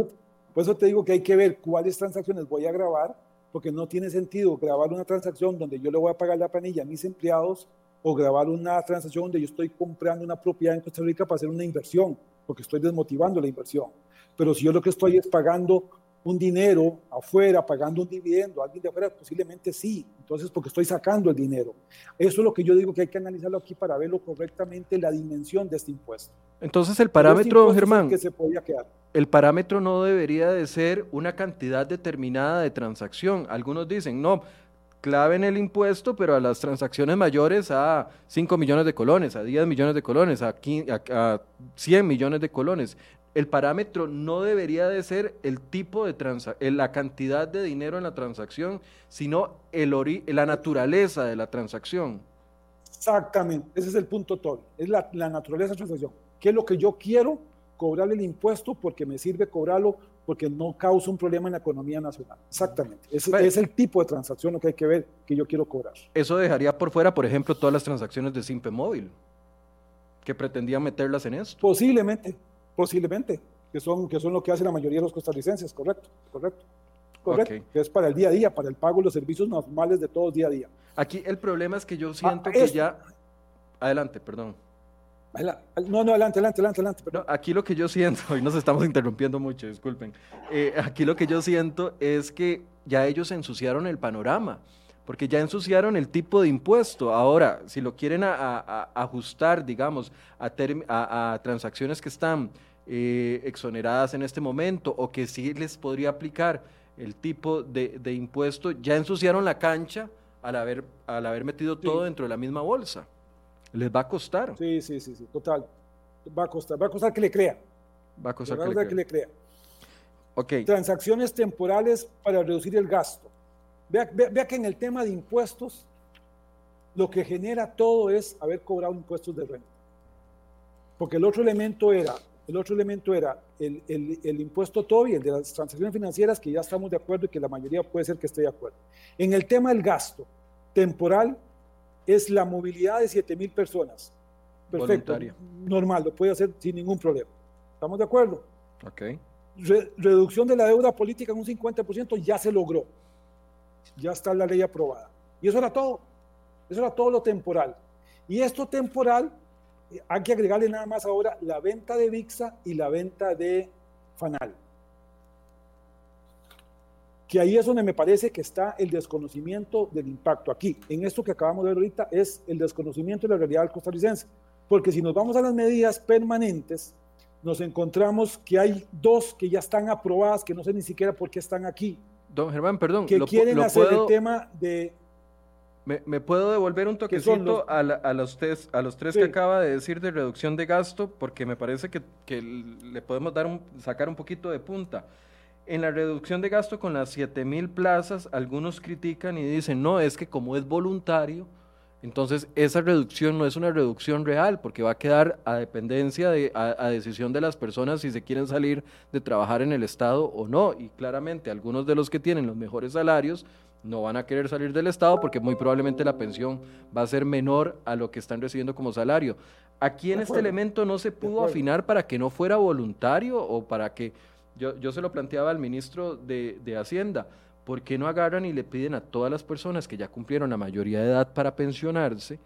por eso te digo que hay que ver cuáles transacciones voy a grabar, porque no tiene sentido grabar una transacción donde yo le voy a pagar la planilla a mis empleados o grabar una transacción donde yo estoy comprando una propiedad en Costa Rica para hacer una inversión, porque estoy desmotivando la inversión. Pero si yo lo que estoy es pagando un dinero afuera, pagando un dividendo, alguien de afuera, posiblemente sí. Entonces, porque estoy sacando el dinero. Eso es lo que yo digo que hay que analizarlo aquí para verlo correctamente, la dimensión de este impuesto. Entonces, el este parámetro, Germán, que se podía quedar. el parámetro no debería de ser una cantidad determinada de transacción. Algunos dicen, no, claven el impuesto, pero a las transacciones mayores a 5 millones de colones, a 10 millones de colones, a, 100 millones de colones el parámetro no debería de ser el tipo de transacción, la cantidad de dinero en la transacción, sino el la naturaleza de la transacción. Exactamente, ese es el punto todo, es la, naturaleza de la transacción. ¿Qué es lo que yo quiero? Cobrarle el impuesto porque me sirve cobrarlo porque no causa un problema en la economía nacional. Exactamente, ese es el tipo de transacción lo que hay que ver que yo quiero cobrar. Eso dejaría por fuera, por ejemplo, todas las transacciones de Simpe Móvil, que pretendían meterlas en esto. Posiblemente, Posiblemente. que son, que son lo que hace la mayoría de los costarricenses, correcto, correcto. Correcto, que es para el día a día, para el pago de los servicios normales de todos día a día. Aquí el problema es que yo siento ah, que ya... Adelante, perdón. No, no, adelante, adelante, adelante, adelante. aquí lo que yo siento, hoy nos estamos interrumpiendo mucho, disculpen. Eh, aquí lo que yo siento es que ya ellos ensuciaron el panorama, porque ya ensuciaron el tipo de impuesto. Ahora, si lo quieren ajustar, digamos, a, transacciones que están eh, exoneradas en este momento o que sí les podría aplicar el tipo de, impuesto, ya ensuciaron la cancha al haber, al haber metido todo dentro de la misma bolsa. Les va a costar. Sí, sí, sí, sí, total. Va a costar, va a costar que le crea. Va a costar, que, le crea. Okay. Transacciones temporales para reducir el gasto. Vea, vea, que en el tema de impuestos, lo que genera todo es haber cobrado impuestos de renta. Porque el otro elemento era, el otro elemento era el, el, el impuesto TOBI, el de las transacciones financieras, que ya estamos de acuerdo y que la mayoría puede ser que esté de acuerdo. En el tema del gasto temporal, es la movilidad de 7 mil personas. Perfecto. Normal, lo puede hacer sin ningún problema. ¿Estamos de acuerdo? Ok. reducción de la deuda política en un 50% ya se logró. Ya está la ley aprobada. Y eso era todo. Eso era todo lo temporal. Y esto temporal, hay que agregarle nada más ahora la venta de VIXA y la venta de FANAL que ahí es donde me parece que está el desconocimiento del impacto. Aquí, en esto que acabamos de ver ahorita, es el desconocimiento de la realidad costarricense. Porque si nos vamos a las medidas permanentes, nos encontramos que hay dos que ya están aprobadas, que no sé ni siquiera por qué están aquí. Don Germán, perdón. Que quieren hacer el tema de... ¿Me, puedo devolver un toquecito a, los tres, a los tres que acaba de decir de reducción de gasto? Porque me parece que, que le podemos dar un, sacar un poquito de punta. En la reducción de gasto con las 7 mil plazas, algunos critican y dicen, no, es que como es voluntario, entonces esa reducción no es una reducción real, porque va a quedar a dependencia, de, a, decisión de las personas si se quieren salir de trabajar en el Estado o no. Y claramente algunos de los que tienen los mejores salarios no van a querer salir del Estado porque muy probablemente la pensión va a ser menor a lo que están recibiendo como salario. Aquí en este elemento no se pudo afinar para que no fuera voluntario o para que yo, se lo planteaba al ministro de, Hacienda. ¿Por qué no agarran y le piden a todas las personas que ya cumplieron la mayoría de edad para pensionarse,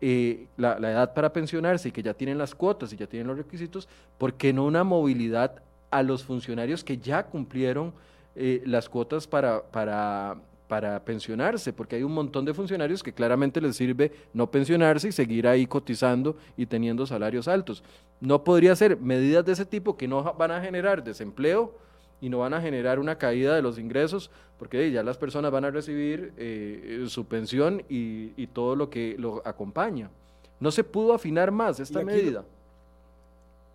eh, la, edad para pensionarse y que ya tienen las cuotas y ya tienen los requisitos, ¿por qué no una movilidad a los funcionarios que ya cumplieron eh, las cuotas para, para, para pensionarse? Porque hay un montón de funcionarios que claramente les sirve no pensionarse y seguir ahí cotizando y teniendo salarios altos no podría ser medidas de ese tipo que no van a generar desempleo y no van a generar una caída de los ingresos, porque ya las personas van a recibir eh, su pensión y, todo lo que lo acompaña. ¿No se pudo afinar más esta medida?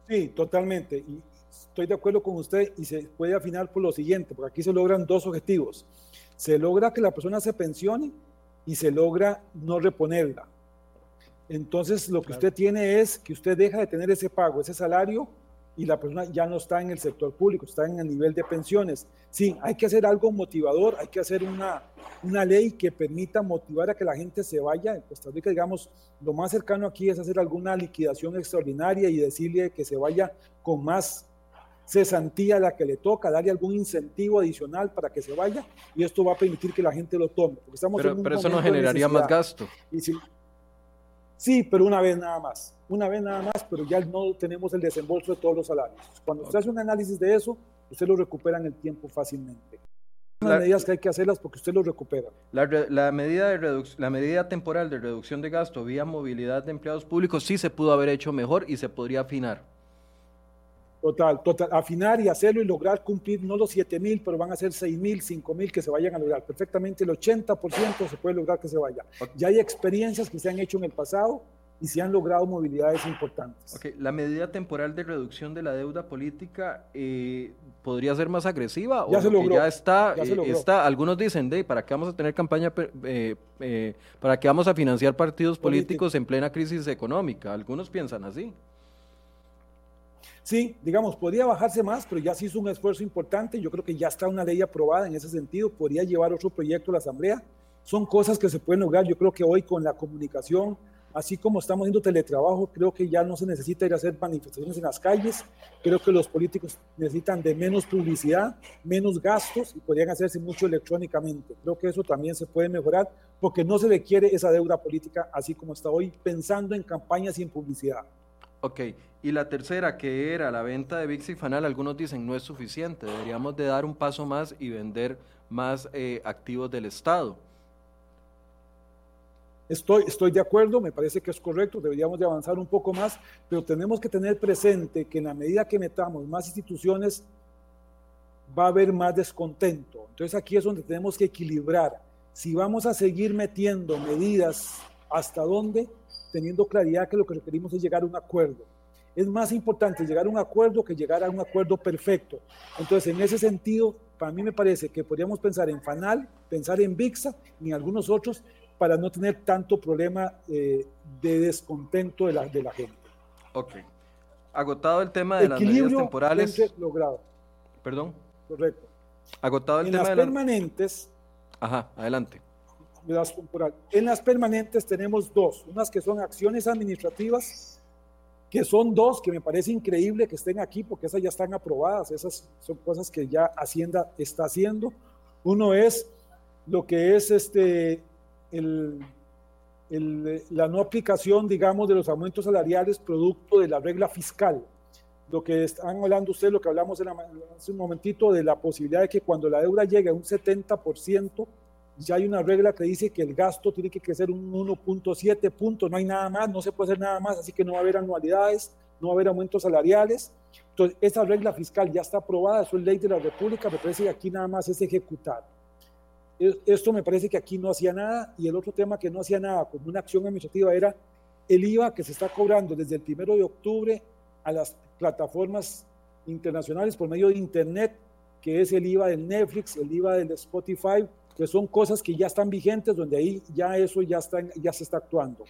Sí, totalmente. Y estoy de acuerdo con usted y se puede afinar por lo siguiente, porque aquí se logran dos objetivos. Se logra que la persona se pensione y se logra no reponerla. Entonces, lo que usted tiene es que usted deja de tener ese pago, ese salario, y la persona ya no está en el sector público, está en el nivel de pensiones. Sí, hay que hacer algo motivador, hay que hacer una, una ley que permita motivar a que la gente se vaya. En Costa Rica, digamos, lo más cercano aquí es hacer alguna liquidación extraordinaria y decirle que se vaya con más cesantía a la que le toca, darle algún incentivo adicional para que se vaya y esto va a permitir que la gente lo tome. estamos pero, pero eso no generaría más gasto. Y si, Sí, pero una vez nada más. Una vez nada más, pero ya no tenemos el desembolso de todos los salarios. Cuando usted hace un análisis de eso, usted lo recupera en el tiempo fácilmente. Las medidas que hay que hacerlas porque usted lo recupera. La, medida de la medida temporal de reducción de gasto vía movilidad de empleados públicos sí se pudo haber hecho mejor y se podría afinar. Total, total, afinar y hacerlo y lograr cumplir no los 7 mil, pero van a ser 6 mil, 5 mil que se vayan a lograr. Perfectamente el 80% se puede lograr que se vaya. Ya hay experiencias que se han hecho en el pasado y se han logrado movilidades importantes. Okay. La medida temporal de reducción de la deuda política eh, podría ser más agresiva ya o se logró, ya está, eh, está, algunos dicen, de ¿para qué vamos a tener campaña, eh, para qué vamos a financiar partidos políticos en plena crisis económica? Algunos piensan así. Sí, digamos, podría bajarse más, pero ya se hizo un esfuerzo importante. Yo creo que ya está una ley aprobada en ese sentido. Podría llevar otro proyecto a la Asamblea. Son cosas que se pueden lograr. Yo creo que hoy con la comunicación, así como estamos haciendo teletrabajo, creo que ya no se necesita ir a hacer manifestaciones en las calles, creo que los políticos necesitan de menos publicidad, menos gastos y podrían hacerse mucho electrónicamente. Creo que eso también se puede mejorar porque no se requiere esa deuda política así como está hoy, pensando en campañas y en publicidad. Ok, y la tercera, que era la venta de VIX y Fanal, algunos dicen no es suficiente, deberíamos de dar un paso más y vender más eh, activos del Estado. Estoy, estoy de acuerdo, me parece que es correcto, deberíamos de avanzar un poco más, pero tenemos que tener presente que en la medida que metamos más instituciones, va a haber más descontento. Entonces aquí es donde tenemos que equilibrar. Si vamos a seguir metiendo medidas, ¿hasta dónde? Teniendo claridad que lo que requerimos es llegar a un acuerdo. Es más importante llegar a un acuerdo que llegar a un acuerdo perfecto. Entonces, en ese sentido, para mí me parece que podríamos pensar en FANAL, pensar en VIXA y en algunos otros, para no tener tanto problema eh, de descontento de la, de la gente. Ok. Agotado el tema de las medidas temporales. logrado. Perdón. Correcto. Agotado el en tema las de permanentes. Ajá, adelante. En las permanentes tenemos dos, unas que son acciones administrativas, que son dos, que me parece increíble que estén aquí porque esas ya están aprobadas, esas son cosas que ya Hacienda está haciendo. Uno es lo que es este la no aplicación, digamos, de los aumentos salariales producto de la regla fiscal. Lo que están hablando ustedes, lo que hablamos hace un momentito, de la posibilidad de que cuando la deuda llegue a un 70%, ya hay una regla que dice que el gasto tiene que crecer un 1.7 puntos, no hay nada más, no se puede hacer nada más, así que no va a haber anualidades, no va a haber aumentos salariales. Entonces, esa regla fiscal ya está aprobada, eso es ley de la República, me parece que aquí nada más es ejecutar. Esto me parece que aquí no hacía nada y el otro tema que no hacía nada como una acción administrativa era el IVA que se está cobrando desde el primero de octubre a las plataformas internacionales por medio de Internet, que es el IVA del Netflix, el IVA del Spotify, que son cosas que ya están vigentes, donde ahí ya eso ya, está, ya se está actuando.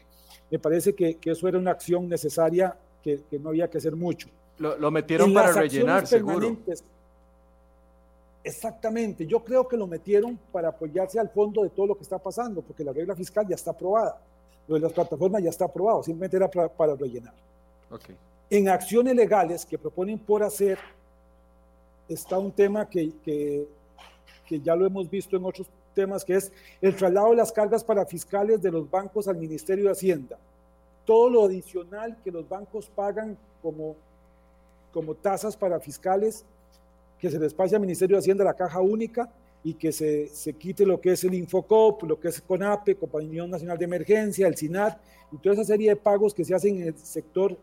Me parece que, que eso era una acción necesaria que, que, no había que hacer mucho. Lo, lo metieron para rellenar, seguro. Exactamente, yo creo que lo metieron para apoyarse al fondo de todo lo que está pasando, porque la regla fiscal ya está aprobada, lo de las plataformas ya está aprobado, simplemente era para, rellenar. Okay. En acciones legales que proponen por hacer, está un tema que, que, que ya lo hemos visto en otros temas, que es el traslado de las cargas para fiscales de los bancos al Ministerio de Hacienda. Todo lo adicional que los bancos pagan como, como tasas para fiscales que se les al Ministerio de Hacienda la caja única y que se, se, quite lo que es el Infocop, lo que es CONAPE, Compañía Nacional de Emergencia, el SINAT, y toda esa serie de pagos que se hacen en el sector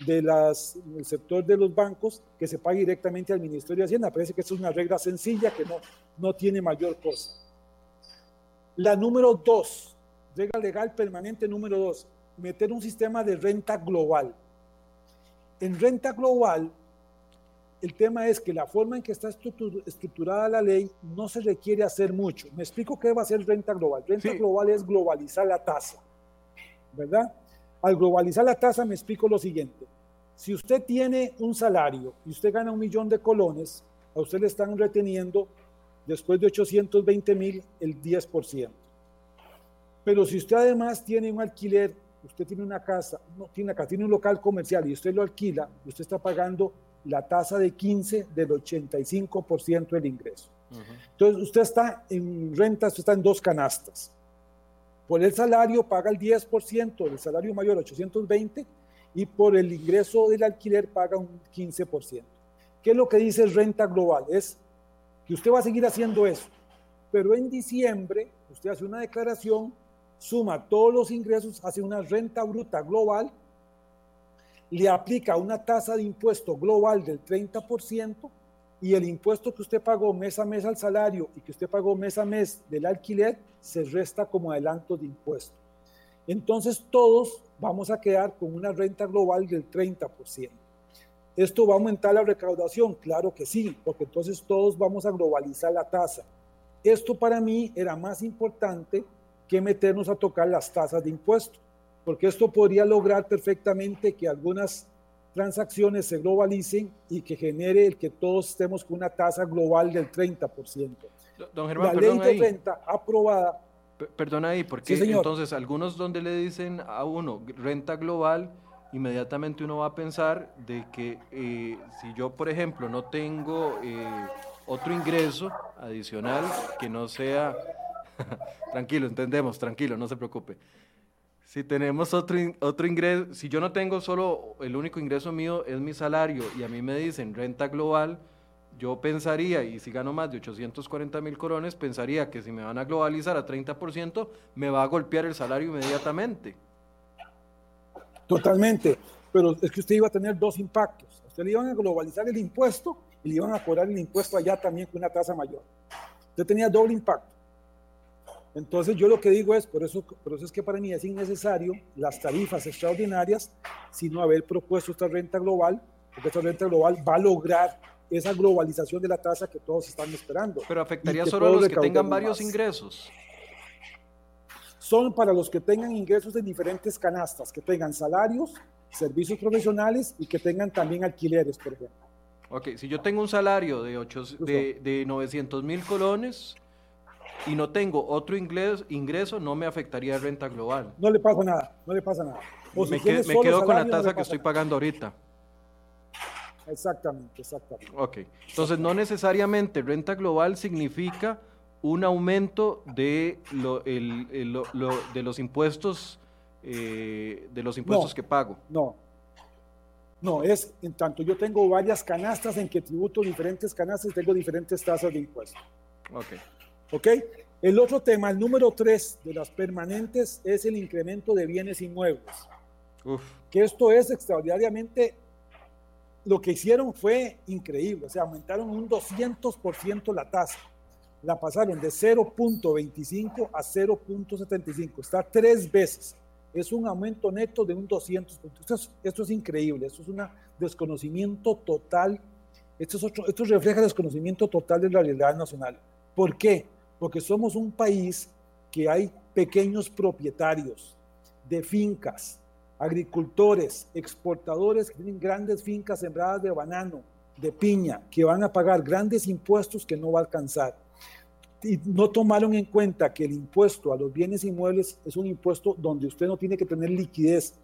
de las, el sector de los bancos, que se pague directamente al Ministerio de Hacienda. Parece que es una regla sencilla que no, no tiene mayor cosa. La número dos, regla legal permanente número dos, meter un sistema de renta global. En renta global, el tema es que la forma en que está estructurada la ley no se requiere hacer mucho. Me explico qué va a ser renta global. Renta global es globalizar la tasa, ¿verdad? Al globalizar la tasa me explico lo siguiente. Si usted tiene un salario y usted gana un millón de colones, a usted le están reteniendo después de 820 mil el 10%. Pero si usted además tiene un alquiler, usted tiene una casa, no tiene una casa, tiene un local comercial y usted lo alquila, usted está pagando la tasa de 15 del 85% del ingreso. Entonces, usted está en renta, usted está en dos canastas. Por el salario paga el 10% del salario mayor, 820, y por el ingreso del alquiler paga un 15%. ¿Qué es lo que dice renta global? Es que usted va a seguir haciendo eso, pero en diciembre usted hace una declaración, suma todos los ingresos, hace una renta bruta global le aplica una tasa de impuesto global del 30% y el impuesto que usted pagó mes a mes al salario y que usted pagó mes a mes del alquiler se resta como adelanto de impuesto. Entonces todos vamos a quedar con una renta global del 30%. ¿Esto va a aumentar la recaudación? Claro que sí, porque entonces todos vamos a globalizar la tasa. Esto para mí era más importante que meternos a tocar las tasas de impuesto porque esto podría lograr perfectamente que algunas transacciones se globalicen y que genere el que todos estemos con una tasa global del 30%. Don Germán, la ley de renta aprobada perdona ahí, porque entonces algunos donde le dicen a uno renta global, inmediatamente uno va a pensar de que eh, si yo, por ejemplo, no tengo eh, otro ingreso adicional que no sea, tranquilo, entendemos, tranquilo, no se preocupe. Si tenemos otro, otro ingreso, si yo no tengo solo, el único ingreso mío es mi salario y a mí me dicen renta global, yo pensaría, y si gano más de 840 mil corones, pensaría que si me van a globalizar a 30%, me va a golpear el salario inmediatamente. Totalmente, pero es que usted iba a tener dos impactos. usted le iban a globalizar el impuesto y le iban a cobrar el impuesto allá también con una tasa mayor. Usted tenía doble impacto. Entonces yo lo que digo es, por eso, por eso es que para mí es innecesario las tarifas extraordinarias, sino haber propuesto esta renta global, porque esta renta global va a lograr esa globalización de la tasa que todos están esperando. Pero afectaría solo a los que tengan varios ingresos. Son para los que tengan ingresos de diferentes canastas, que tengan salarios, servicios profesionales y que tengan también alquileres, por ejemplo. Ok, si yo tengo un salario de, de, de 900 mil colones, y no tengo otro ingreso, ingreso, no me afectaría renta global. No le pasa nada, no le pasa nada. me, quedo con la tasa que estoy pagando ahorita. Exactamente, exactamente. Ok, entonces no necesariamente renta global significa un aumento de, lo, el, de los impuestos, eh, de los impuestos que pago. No, no, es en tanto yo tengo varias canastas en que tributo diferentes canastas, tengo diferentes tasas de impuestos. Ok. ¿Ok? El otro tema, el número tres de las permanentes, es el incremento de bienes inmuebles. Que esto es extraordinariamente, lo que hicieron fue increíble, o sea, aumentaron un 200% la tasa. La pasaron de 0.25 a 0.75, está tres veces. Es un aumento neto de un 200%. Esto es, esto es increíble, esto es un desconocimiento total, esto, es otro, esto refleja desconocimiento total de la realidad nacional. ¿Por qué? Porque somos un país que hay pequeños propietarios de fincas, agricultores, exportadores que tienen grandes fincas sembradas de banano, de piña, que van a pagar grandes impuestos que no va a alcanzar. Y no tomaron en cuenta que el impuesto a los bienes inmuebles es un impuesto donde usted no tiene que tener liquidez.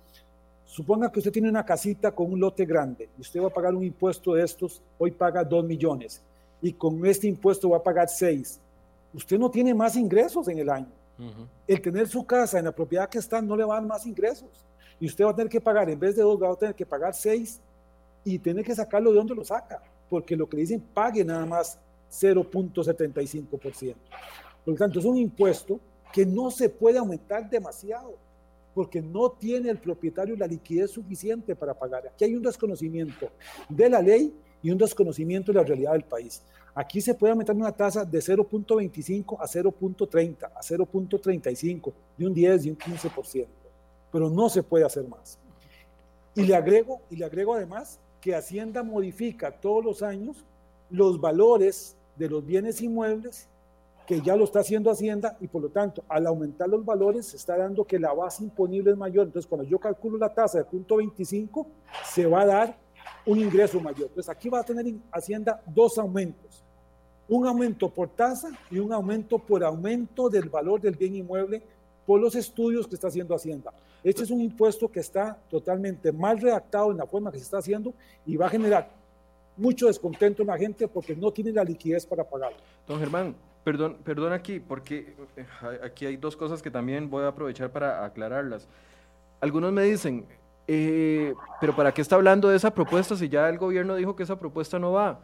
Suponga que usted tiene una casita con un lote grande y usted va a pagar un impuesto de estos, hoy paga 2 millones y con este impuesto va a pagar 6 usted no tiene más ingresos en el año. El tener su casa en la propiedad que está no le va a dar más ingresos. Y usted va a tener que pagar, en vez de dos, va a tener que pagar seis y tiene que sacarlo de donde lo saca. Porque lo que le dicen, pague nada más 0.75%. Por lo tanto, es un impuesto que no se puede aumentar demasiado porque no tiene el propietario la liquidez suficiente para pagar. Aquí hay un desconocimiento de la ley y un desconocimiento de la realidad del país. Aquí se puede aumentar una tasa de 0.25 a 0.30, a 0.35, de un 10, y un 15%, pero no se puede hacer más. Y le agrego, y le agrego además que Hacienda modifica todos los años los valores de los bienes inmuebles que ya lo está haciendo Hacienda y por lo tanto al aumentar los valores se está dando que la base imponible es mayor. Entonces cuando yo calculo la tasa de 0.25 se va a dar un ingreso mayor. Entonces aquí va a tener Hacienda dos aumentos. Un aumento por tasa y un aumento por aumento del valor del bien inmueble por los estudios que está haciendo Hacienda. Este es un impuesto que está totalmente mal redactado en la forma que se está haciendo y va a generar mucho descontento en la gente porque no tiene la liquidez para pagarlo. Don Germán, perdón, perdón aquí, porque eh, aquí hay dos cosas que también voy a aprovechar para aclararlas. Algunos me dicen, eh, pero ¿para qué está hablando de esa propuesta si ya el gobierno dijo que esa propuesta no va?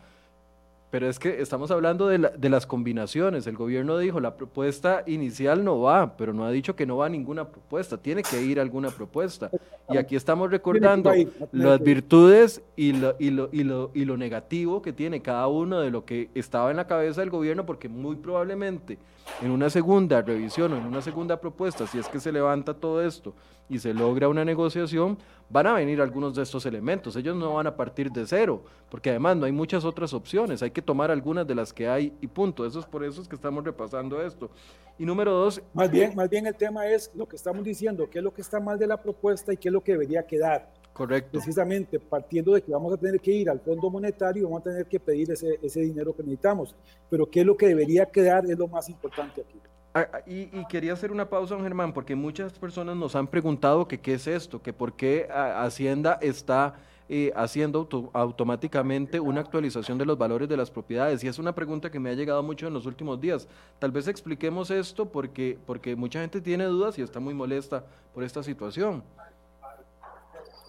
Pero es que estamos hablando de, de, las combinaciones. El gobierno dijo, la propuesta inicial no va, pero no ha dicho que no va ninguna propuesta. Tiene que ir alguna propuesta. Y aquí estamos recordando las virtudes y lo, y, lo, y, lo, y lo negativo que tiene cada uno de lo que estaba en la cabeza del gobierno, porque muy probablemente en una segunda revisión o en una segunda propuesta, si es que se levanta todo esto y se logra una negociación, van a venir algunos de estos elementos. Ellos no van a partir de cero, porque además no hay muchas otras opciones. Hay que tomar algunas de las que hay y punto. Eso es por eso es que estamos repasando esto. Y número dos. Más bien, más bien el tema es lo que estamos diciendo, qué es lo que está mal de la propuesta y qué es lo que debería quedar. Correcto. Precisamente partiendo de que vamos a tener que ir al Fondo Monetario, vamos a tener que pedir ese, ese dinero que necesitamos. Pero qué es lo que debería quedar es lo más importante aquí. Ah, ah, y, quería hacer una pausa, don Germán, porque muchas personas nos han preguntado que qué es esto, que por qué ah, Hacienda está eh, haciendo automáticamente una actualización de los valores de las propiedades. Y es una pregunta que me ha llegado mucho en los últimos días. Tal vez expliquemos esto porque, porque mucha gente tiene dudas y está muy molesta por esta situación.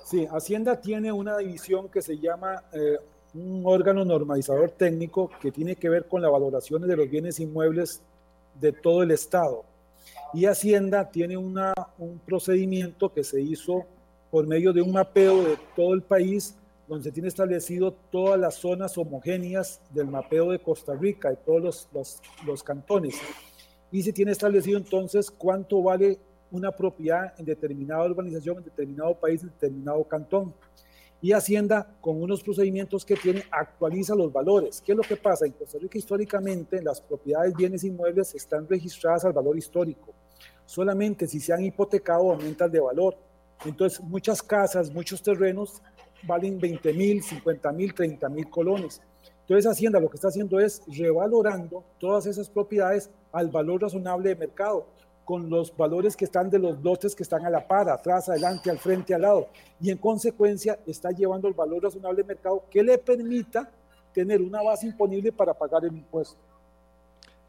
Sí, Hacienda tiene una división que se llama eh, un órgano normalizador técnico que tiene que ver con la valoración de los bienes inmuebles de todo el Estado. Y Hacienda tiene una, un procedimiento que se hizo por medio de un mapeo de todo el país, donde se tiene establecido todas las zonas homogéneas del mapeo de Costa Rica, de todos los, los, los cantones. Y se tiene establecido entonces cuánto vale una propiedad en determinada urbanización, en determinado país, en determinado cantón y Hacienda, con unos procedimientos que tiene, actualiza los valores. ¿Qué es lo que pasa? En Costa Rica históricamente las propiedades, bienes inmuebles están registradas al valor histórico. Solamente si se han hipotecado aumentan de valor. Entonces muchas casas, muchos terrenos valen 20 mil, 50 mil, 30 mil colones. Entonces Hacienda lo que está haciendo es revalorando todas esas propiedades al valor razonable de mercado con los valores que están de los lotes que están a la par, atrás, adelante, al frente, al lado. Y en consecuencia está llevando el valor razonable de mercado que le permita tener una base imponible para pagar el impuesto.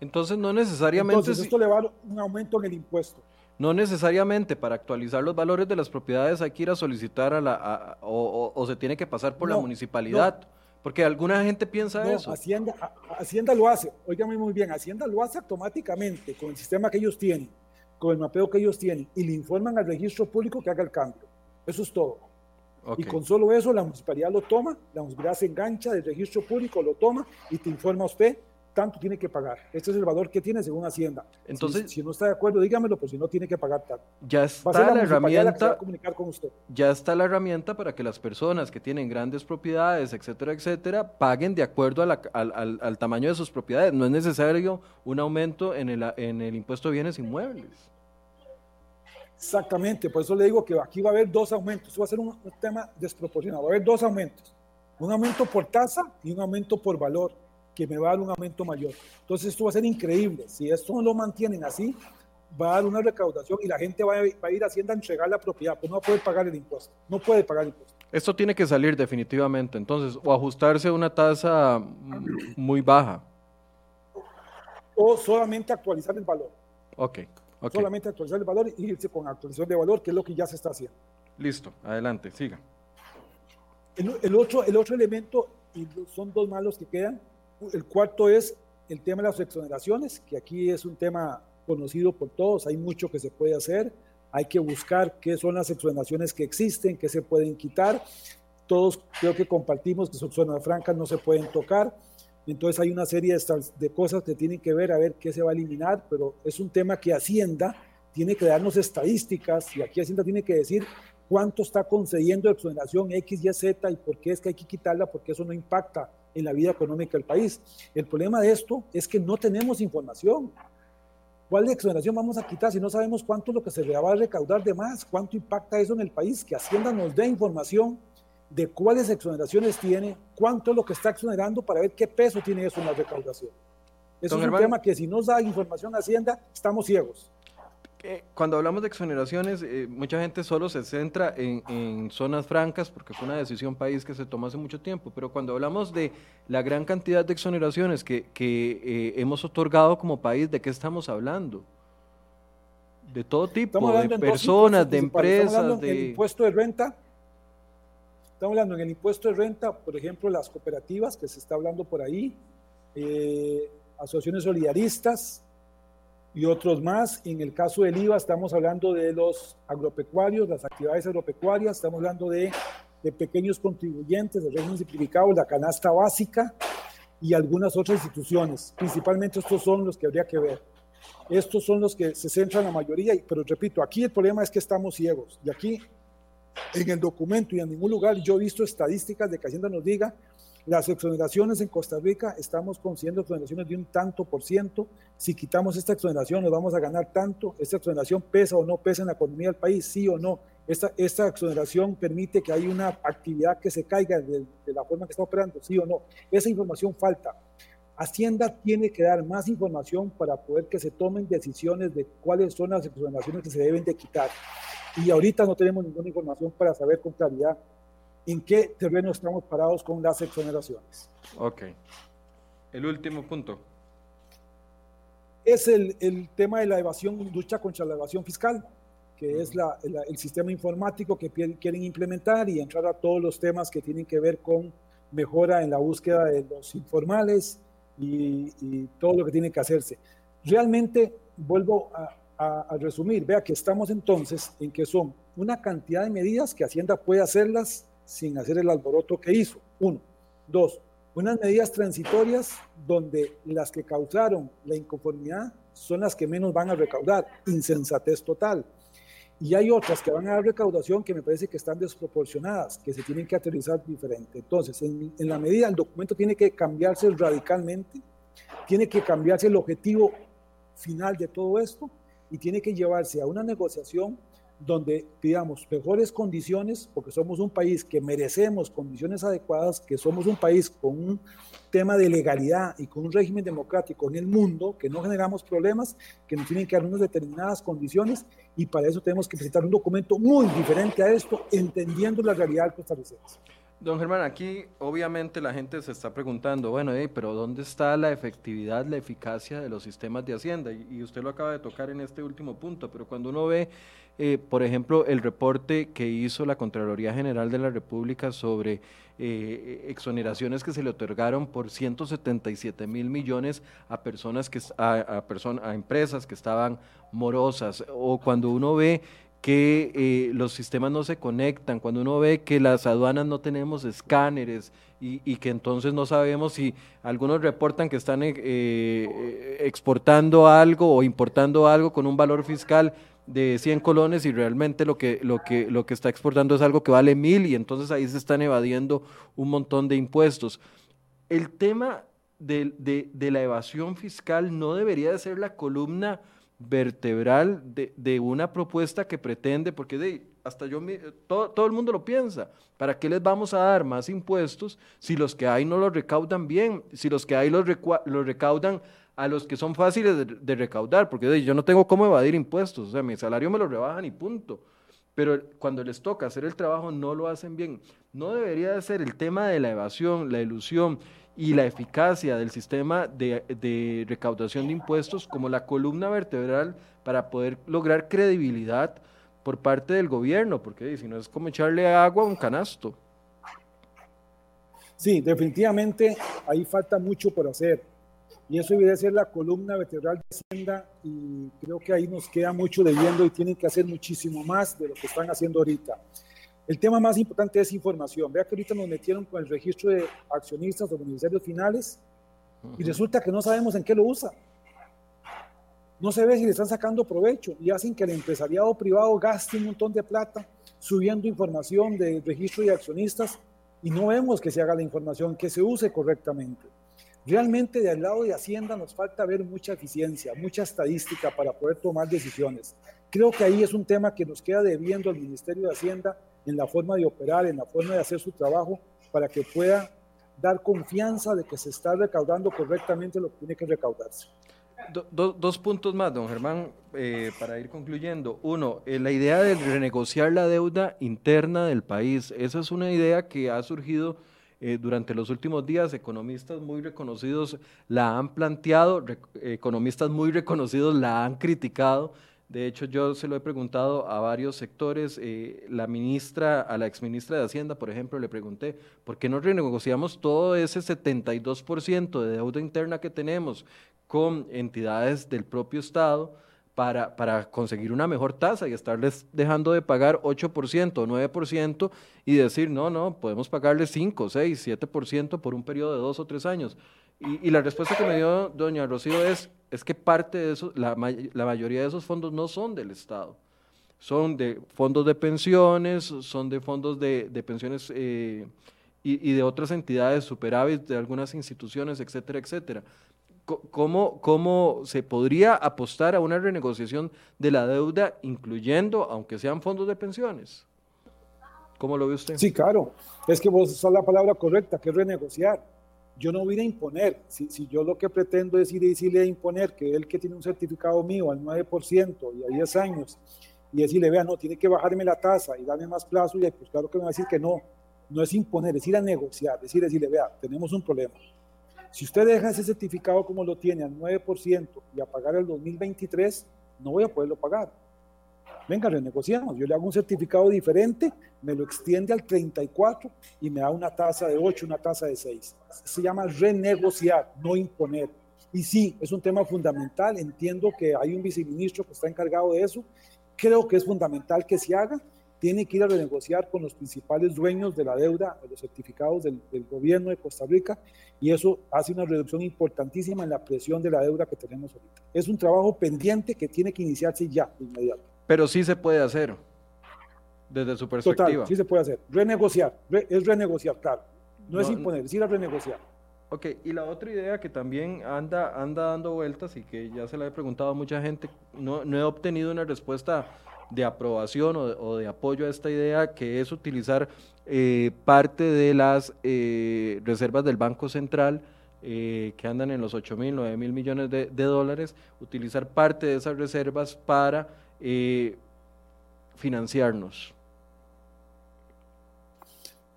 Entonces no necesariamente... Entonces esto le va a un aumento en el impuesto. No necesariamente para actualizar los valores de las propiedades hay que ir a solicitar a la... o, se tiene que pasar por la municipalidad. Porque alguna gente piensa eso. Hacienda, Hacienda lo hace, óigame muy bien, Hacienda lo hace automáticamente con el sistema que ellos tienen con el mapeo que ellos tienen y le informan al registro público que haga el cambio. Eso es todo. Y con solo eso la municipalidad lo toma, la municipalidad se engancha del registro público, lo toma y te informa a usted tanto tiene que pagar. Este es el valor que tiene según Hacienda. Entonces, si, no está de acuerdo, dígamelo, pues si no tiene que pagar tanto. Ya está la, herramienta. comunicar con usted. Ya está la herramienta para que las personas que tienen grandes propiedades, etcétera, etcétera, paguen de acuerdo al, al, al, tamaño de sus propiedades. No es necesario un aumento en el, en el impuesto de bienes inmuebles. Exactamente, por eso le digo que aquí va a haber dos aumentos. Esto va a ser un, un tema desproporcionado. Va a haber dos aumentos. Un aumento por tasa y un aumento por valor que me va a dar un aumento mayor. Entonces esto va a ser increíble. Si esto no lo mantienen así, va a dar una recaudación y la gente va a, ir a Hacienda a entregar la propiedad, pues no va a poder pagar el impuesto. No puede pagar el impuesto. Esto tiene que salir definitivamente, entonces, o ajustarse a una tasa muy baja. O solamente actualizar el valor. Ok. okay. Solamente actualizar el valor y irse con actualización de valor, que es lo que ya se está haciendo. Listo, adelante, siga. El, el otro, el otro elemento, y son dos malos que quedan, el cuarto es el tema de las exoneraciones, que aquí es un tema conocido por todos, hay mucho que se puede hacer, hay que buscar qué son las exoneraciones que existen, qué se pueden quitar. Todos creo que compartimos que son zonas francas no se pueden tocar. Entonces hay una serie de, cosas que tienen que ver a ver qué se va a eliminar, pero es un tema que Hacienda tiene que darnos estadísticas y aquí Hacienda tiene que decir cuánto está concediendo exoneración X, Y, Z y por qué es que hay que quitarla, porque eso no impacta en la vida económica del país. El problema de esto es que no tenemos información. ¿Cuál de exoneración vamos a quitar si no sabemos cuánto es lo que se va a recaudar de más? ¿Cuánto impacta eso en el país? Que Hacienda nos dé información de cuáles exoneraciones tiene, cuánto es lo que está exonerando para ver qué peso tiene eso en la recaudación. Eso es un tema que si no da información Hacienda, estamos ciegos cuando hablamos de exoneraciones, eh, mucha gente solo se centra en, zonas francas porque fue una decisión país que se tomó hace mucho tiempo, pero cuando hablamos de la gran cantidad de exoneraciones que, eh, hemos otorgado como país, ¿de qué estamos hablando? De todo tipo, de personas, de empresas, de... El impuesto de renta, estamos hablando en el impuesto de renta, por ejemplo, las cooperativas, que se está hablando por ahí, eh, asociaciones solidaristas, y otros más. En el caso del IVA estamos hablando de los agropecuarios, las actividades agropecuarias, estamos hablando de, de pequeños contribuyentes, del régimen simplificado, la canasta básica y algunas otras instituciones. Principalmente estos son los que habría que ver. Estos son los que se centran la mayoría, pero repito, aquí el problema es que estamos ciegos. Y aquí, en el documento y en ningún lugar, yo he visto estadísticas de que Hacienda nos diga las exoneraciones en Costa Rica, estamos consiguiendo exoneraciones de un tanto por ciento. Si quitamos esta exoneración, nos vamos a ganar tanto. ¿Esta exoneración pesa o no pesa en la economía del país? Sí o no. Esta, esta exoneración permite que haya una actividad que se caiga de, la forma que está operando, sí o no. Esa información falta. Hacienda tiene que dar más información para poder que se tomen decisiones de cuáles son las exoneraciones que se deben de quitar. Y ahorita no tenemos ninguna información para saber con claridad en qué terreno estamos parados con las exoneraciones. Ok. El último punto. Es el, el tema de la evasión, lucha contra la evasión fiscal, que es la, el sistema informático que quieren implementar y entrar a todos los temas que tienen que ver con mejora en la búsqueda de los informales y, todo lo que tiene que hacerse. Realmente, vuelvo a, a, resumir, vea que estamos entonces en que son una cantidad de medidas que Hacienda puede hacerlas sin hacer el alboroto que hizo. Uno. Dos, unas medidas transitorias donde las que causaron la inconformidad son las que menos van a recaudar. Insensatez total. Y hay otras que van a dar recaudación que me parece que están desproporcionadas, que se tienen que aterrizar diferente. Entonces, en, en la medida el documento tiene que cambiarse radicalmente, tiene que cambiarse el objetivo final de todo esto y tiene que llevarse a una negociación donde pidamos mejores condiciones, porque somos un país que merecemos condiciones adecuadas, que somos un país con un tema de legalidad y con un régimen democrático en el mundo, que no generamos problemas, que nos tienen que dar unas determinadas condiciones, y para eso tenemos que presentar un documento muy diferente a esto, entendiendo la realidad costarricense. Don Germán, aquí obviamente la gente se está preguntando, bueno, pero ¿dónde está la efectividad, la eficacia de los sistemas de Hacienda? Y, usted lo acaba de tocar en este último punto, pero cuando uno ve, eh, por ejemplo, el reporte que hizo la Contraloría General de la República sobre eh, exoneraciones que se le otorgaron por 177 mil millones a personas que a, a empresas que estaban morosas, o cuando uno ve que eh, los sistemas no se conectan, cuando uno ve que las aduanas no tenemos escáneres y, que entonces no sabemos si algunos reportan que están exportando algo o importando algo con un valor fiscal de 100 colones y realmente lo que, lo que, lo que está exportando es algo que vale mil y entonces ahí se están evadiendo un montón de impuestos. El tema de, de la evasión fiscal no debería de ser la columna vertebral de, de, una propuesta que pretende, porque de, hasta yo, todo, todo, el mundo lo piensa, ¿para qué les vamos a dar más impuestos si los que hay no los recaudan bien, si los que hay los, los recaudan a los que son fáciles de, recaudar, porque de, yo no tengo cómo evadir impuestos, o sea, mi salario me lo rebajan y punto. Pero cuando les toca hacer el trabajo no lo hacen bien. No debería de ser el tema de la evasión, la ilusión y la eficacia del sistema de, recaudación de impuestos como la columna vertebral para poder lograr credibilidad por parte del gobierno, porque si no es como echarle agua a un canasto. Sí, definitivamente ahí falta mucho por hacer. Y eso debería ser la columna vertebral de Hacienda y creo que ahí nos queda mucho debiendo y tienen que hacer muchísimo más de lo que están haciendo ahorita. El tema más importante es información. Vea que ahorita nos metieron con el registro de accionistas o beneficiarios finales y resulta que no sabemos en qué lo usa. No se ve si le están sacando provecho y hacen que el empresariado privado gaste un montón de plata subiendo información de registro de accionistas y no vemos que se haga la información, que se use correctamente. Realmente del lado de Hacienda nos falta ver mucha eficiencia, mucha estadística para poder tomar decisiones. Creo que ahí es un tema que nos queda debiendo al Ministerio de Hacienda en la forma de operar, en la forma de hacer su trabajo, para que pueda dar confianza de que se está recaudando correctamente lo que tiene que recaudarse. dos puntos más, don Germán, eh, para ir concluyendo. Uno, eh, la idea de renegociar la deuda interna del país. Esa es una idea que ha surgido eh, durante los últimos días. Economistas muy reconocidos la han planteado, economistas muy reconocidos la han criticado. De hecho, yo se lo he preguntado a varios sectores. Eh, la ministra, a la exministra de Hacienda, por ejemplo, le pregunté, ¿por qué no renegociamos todo ese 72% de deuda interna que tenemos con entidades del propio Estado para, para conseguir una mejor tasa y estarles dejando de pagar 8% o 9% y decir, no, no, podemos pagarles 5, 6, 7% por un periodo de dos o tres años? Y, la respuesta que me dio doña Rocío es, es que parte de eso, la, la mayoría de esos fondos no son del Estado. Son de fondos de pensiones, son de fondos de, de pensiones eh, y, y, de otras entidades, superávit de algunas instituciones, etcétera, etcétera. ¿Cómo, ¿Cómo se podría apostar a una renegociación de la deuda, incluyendo, aunque sean fondos de pensiones? ¿Cómo lo ve usted? Sí, claro. Es que vos usas la palabra correcta, que es renegociar yo no voy a imponer. Si, si, yo lo que pretendo es ir decirle a imponer que él que tiene un certificado mío al 9% y a 10 años, y decirle, vea, no, tiene que bajarme la tasa y darme más plazo, y pues claro que me va a decir que no. No es imponer, es ir a negociar, es decir, decirle, vea, tenemos un problema. Si usted deja ese certificado como lo tiene al 9% y a pagar el 2023, no voy a poderlo pagar. Venga, renegociamos, yo le hago un certificado diferente, me lo extiende al 34 y me da una tasa de 8, una tasa de 6. Se llama renegociar, no imponer. Y sí, es un tema fundamental, entiendo que hay un viceministro que está encargado de eso, creo que es fundamental que se haga, tiene que ir a renegociar con los principales dueños de la deuda, de los certificados del, del, gobierno de Costa Rica, y eso hace una reducción importantísima en la presión de la deuda que tenemos ahorita. Es un trabajo pendiente que tiene que iniciarse ya, de inmediato. Pero sí se puede hacer, desde su perspectiva. Total, sí se puede hacer. Renegociar, es renegociar, claro. No, es imponer, es ir a renegociar. Ok, y la otra idea que también anda, anda dando vueltas y que ya se la he preguntado a mucha gente, no, no he obtenido una respuesta de aprobación o de, apoyo a esta idea, que es utilizar eh, parte de las eh, reservas del Banco Central, eh, que andan en los 8 mil, 9 mil millones de, de, dólares, utilizar parte de esas reservas para eh, financiarnos?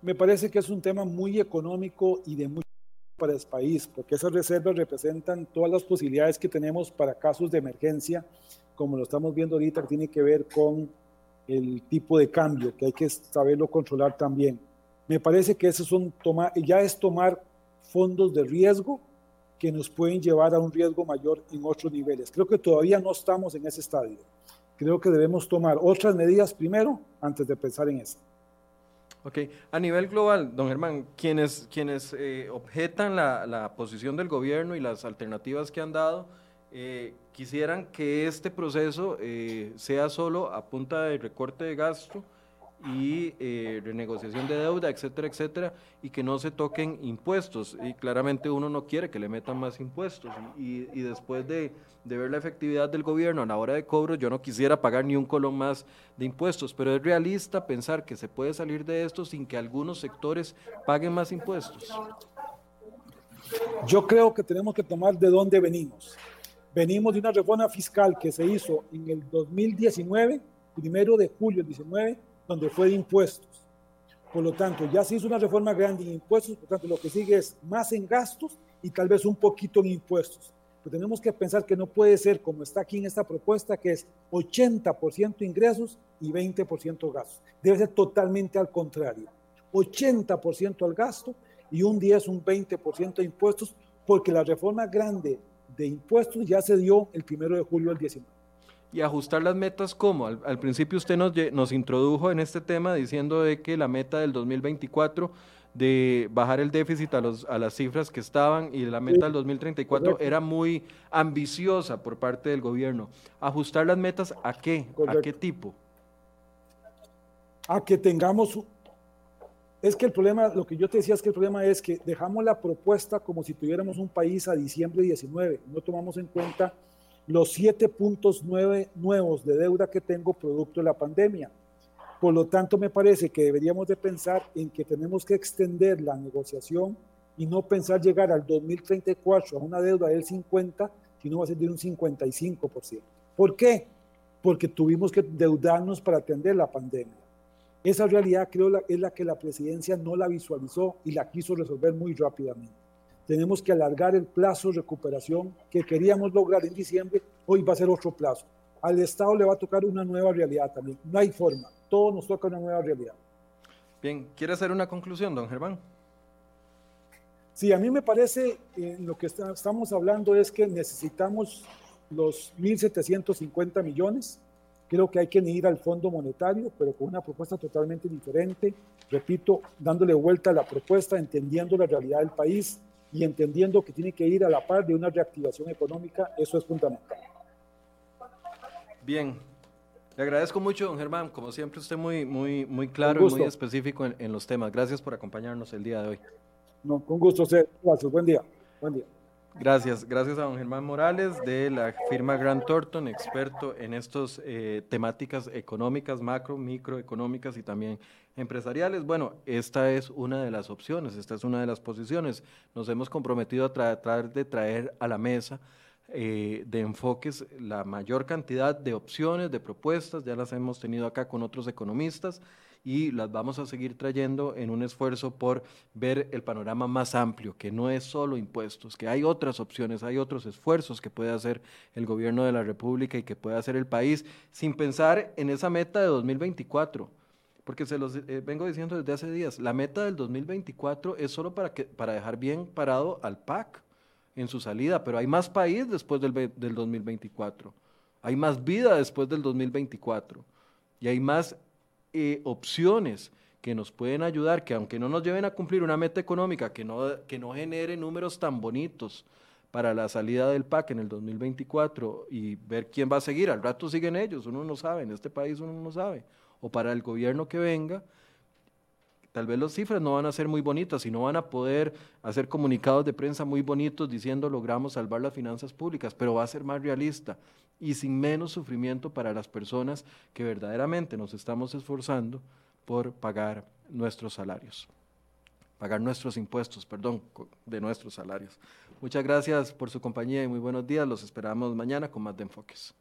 Me parece que es un tema muy económico y de mucho para el país, porque esas reservas representan todas las posibilidades que tenemos para casos de emergencia, como lo estamos viendo ahorita, que tiene que ver con el tipo de cambio, que hay que saberlo controlar también. Me parece que eso son tomar, ya es tomar fondos de riesgo que nos pueden llevar a un riesgo mayor en otros niveles. Creo que todavía no estamos en ese estadio creo que debemos tomar otras medidas primero antes de pensar en eso. Ok, a nivel global, don Germán, quienes, quienes eh, objetan la, la, posición del gobierno y las alternativas que han dado, eh, quisieran que este proceso eh, sea solo a punta de recorte de gasto y eh, renegociación de deuda, etcétera, etcétera, y que no se toquen impuestos. Y claramente uno no quiere que le metan más impuestos. Y, después de, de, ver la efectividad del gobierno a la hora de cobro, yo no quisiera pagar ni un colón más de impuestos, pero es realista pensar que se puede salir de esto sin que algunos sectores paguen más impuestos. Yo creo que tenemos que tomar de dónde venimos. Venimos de una reforma fiscal que se hizo en el 2019, primero de julio del 19, donde fue de impuestos. Por lo tanto, ya se hizo una reforma grande en impuestos, por lo tanto, lo que sigue es más en gastos y tal vez un poquito en impuestos. Pero tenemos que pensar que no puede ser como está aquí en esta propuesta, que es 80% ingresos y 20% gastos. Debe ser totalmente al contrario. 80% al gasto y un 10, un 20% de impuestos, porque la reforma grande de impuestos ya se dio el primero de julio del 19 y ajustar las metas como al, principio usted nos, nos, introdujo en este tema diciendo de que la meta del 2024 de bajar el déficit a, los, a las cifras que estaban y la meta del 2034 era muy ambiciosa por parte del gobierno. ¿Ajustar las metas a qué? ¿A qué tipo? A que tengamos... Es que el problema, lo que yo te decía es que el problema es que dejamos la propuesta como si tuviéramos un país a diciembre 19, no tomamos en cuenta los siete puntos nuevos de deuda que tengo producto de la pandemia. Por lo tanto, me parece que deberíamos de pensar en que tenemos que extender la negociación y no pensar llegar al 2034 a una deuda del 50, sino va a ser de un 55%. ¿Por qué? Porque tuvimos que endeudarnos para atender la pandemia. Esa realidad creo es la que la presidencia no la visualizó y la quiso resolver muy rápidamente tenemos que alargar el plazo de recuperación que queríamos lograr en diciembre, hoy va a ser otro plazo. Al Estado le va a tocar una nueva realidad también. No hay forma, todo nos toca una nueva realidad. Bien, ¿quiere hacer una conclusión, don Germán? Sí, a mí me parece, eh, lo que estamos hablando es que necesitamos los 1.750 millones. Creo que hay que ir al Fondo Monetario, pero con una propuesta totalmente diferente. Repito, dándole vuelta a la propuesta, entendiendo la realidad del país, y entendiendo que tiene que ir a la par de una reactivación económica, eso es fundamental. Bien, le agradezco mucho, don Germán. Como siempre, usted muy, muy, muy claro y muy específico en, en, los temas. Gracias por acompañarnos el día de hoy. No, con gusto, Gracias. Buen día. Buen día. Gracias, gracias a don Germán Morales de la firma Grant Thornton, experto en estas eh, temáticas económicas, macro, microeconómicas y también empresariales. Bueno, esta es una de las opciones, esta es una de las posiciones. Nos hemos comprometido a tratar de traer a la mesa eh, de enfoques la mayor cantidad de opciones, de propuestas, ya las hemos tenido acá con otros economistas y las vamos a seguir trayendo en un esfuerzo por ver el panorama más amplio, que no es solo impuestos, que hay otras opciones, hay otros esfuerzos que puede hacer el gobierno de la República y que puede hacer el país sin pensar en esa meta de 2024 porque se los eh, vengo diciendo desde hace días, la meta del 2024 es solo para, que, para dejar bien parado al PAC en su salida, pero hay más país después del, del 2024, hay más vida después del 2024 y hay más eh, opciones que nos pueden ayudar, que aunque no nos lleven a cumplir una meta económica, que no, que no genere números tan bonitos para la salida del PAC en el 2024 y ver quién va a seguir, al rato siguen ellos, uno no sabe, en este país uno no sabe, o para el gobierno que venga, Tal vez las cifras no van a ser muy bonitas y no van a poder hacer comunicados de prensa muy bonitos diciendo logramos salvar las finanzas públicas, pero va a ser más realista y sin menos sufrimiento para las personas que verdaderamente nos estamos esforzando por pagar nuestros salarios, pagar nuestros impuestos, perdón, de nuestros salarios. Muchas gracias por su compañía y muy buenos días. Los esperamos mañana con más de enfoques.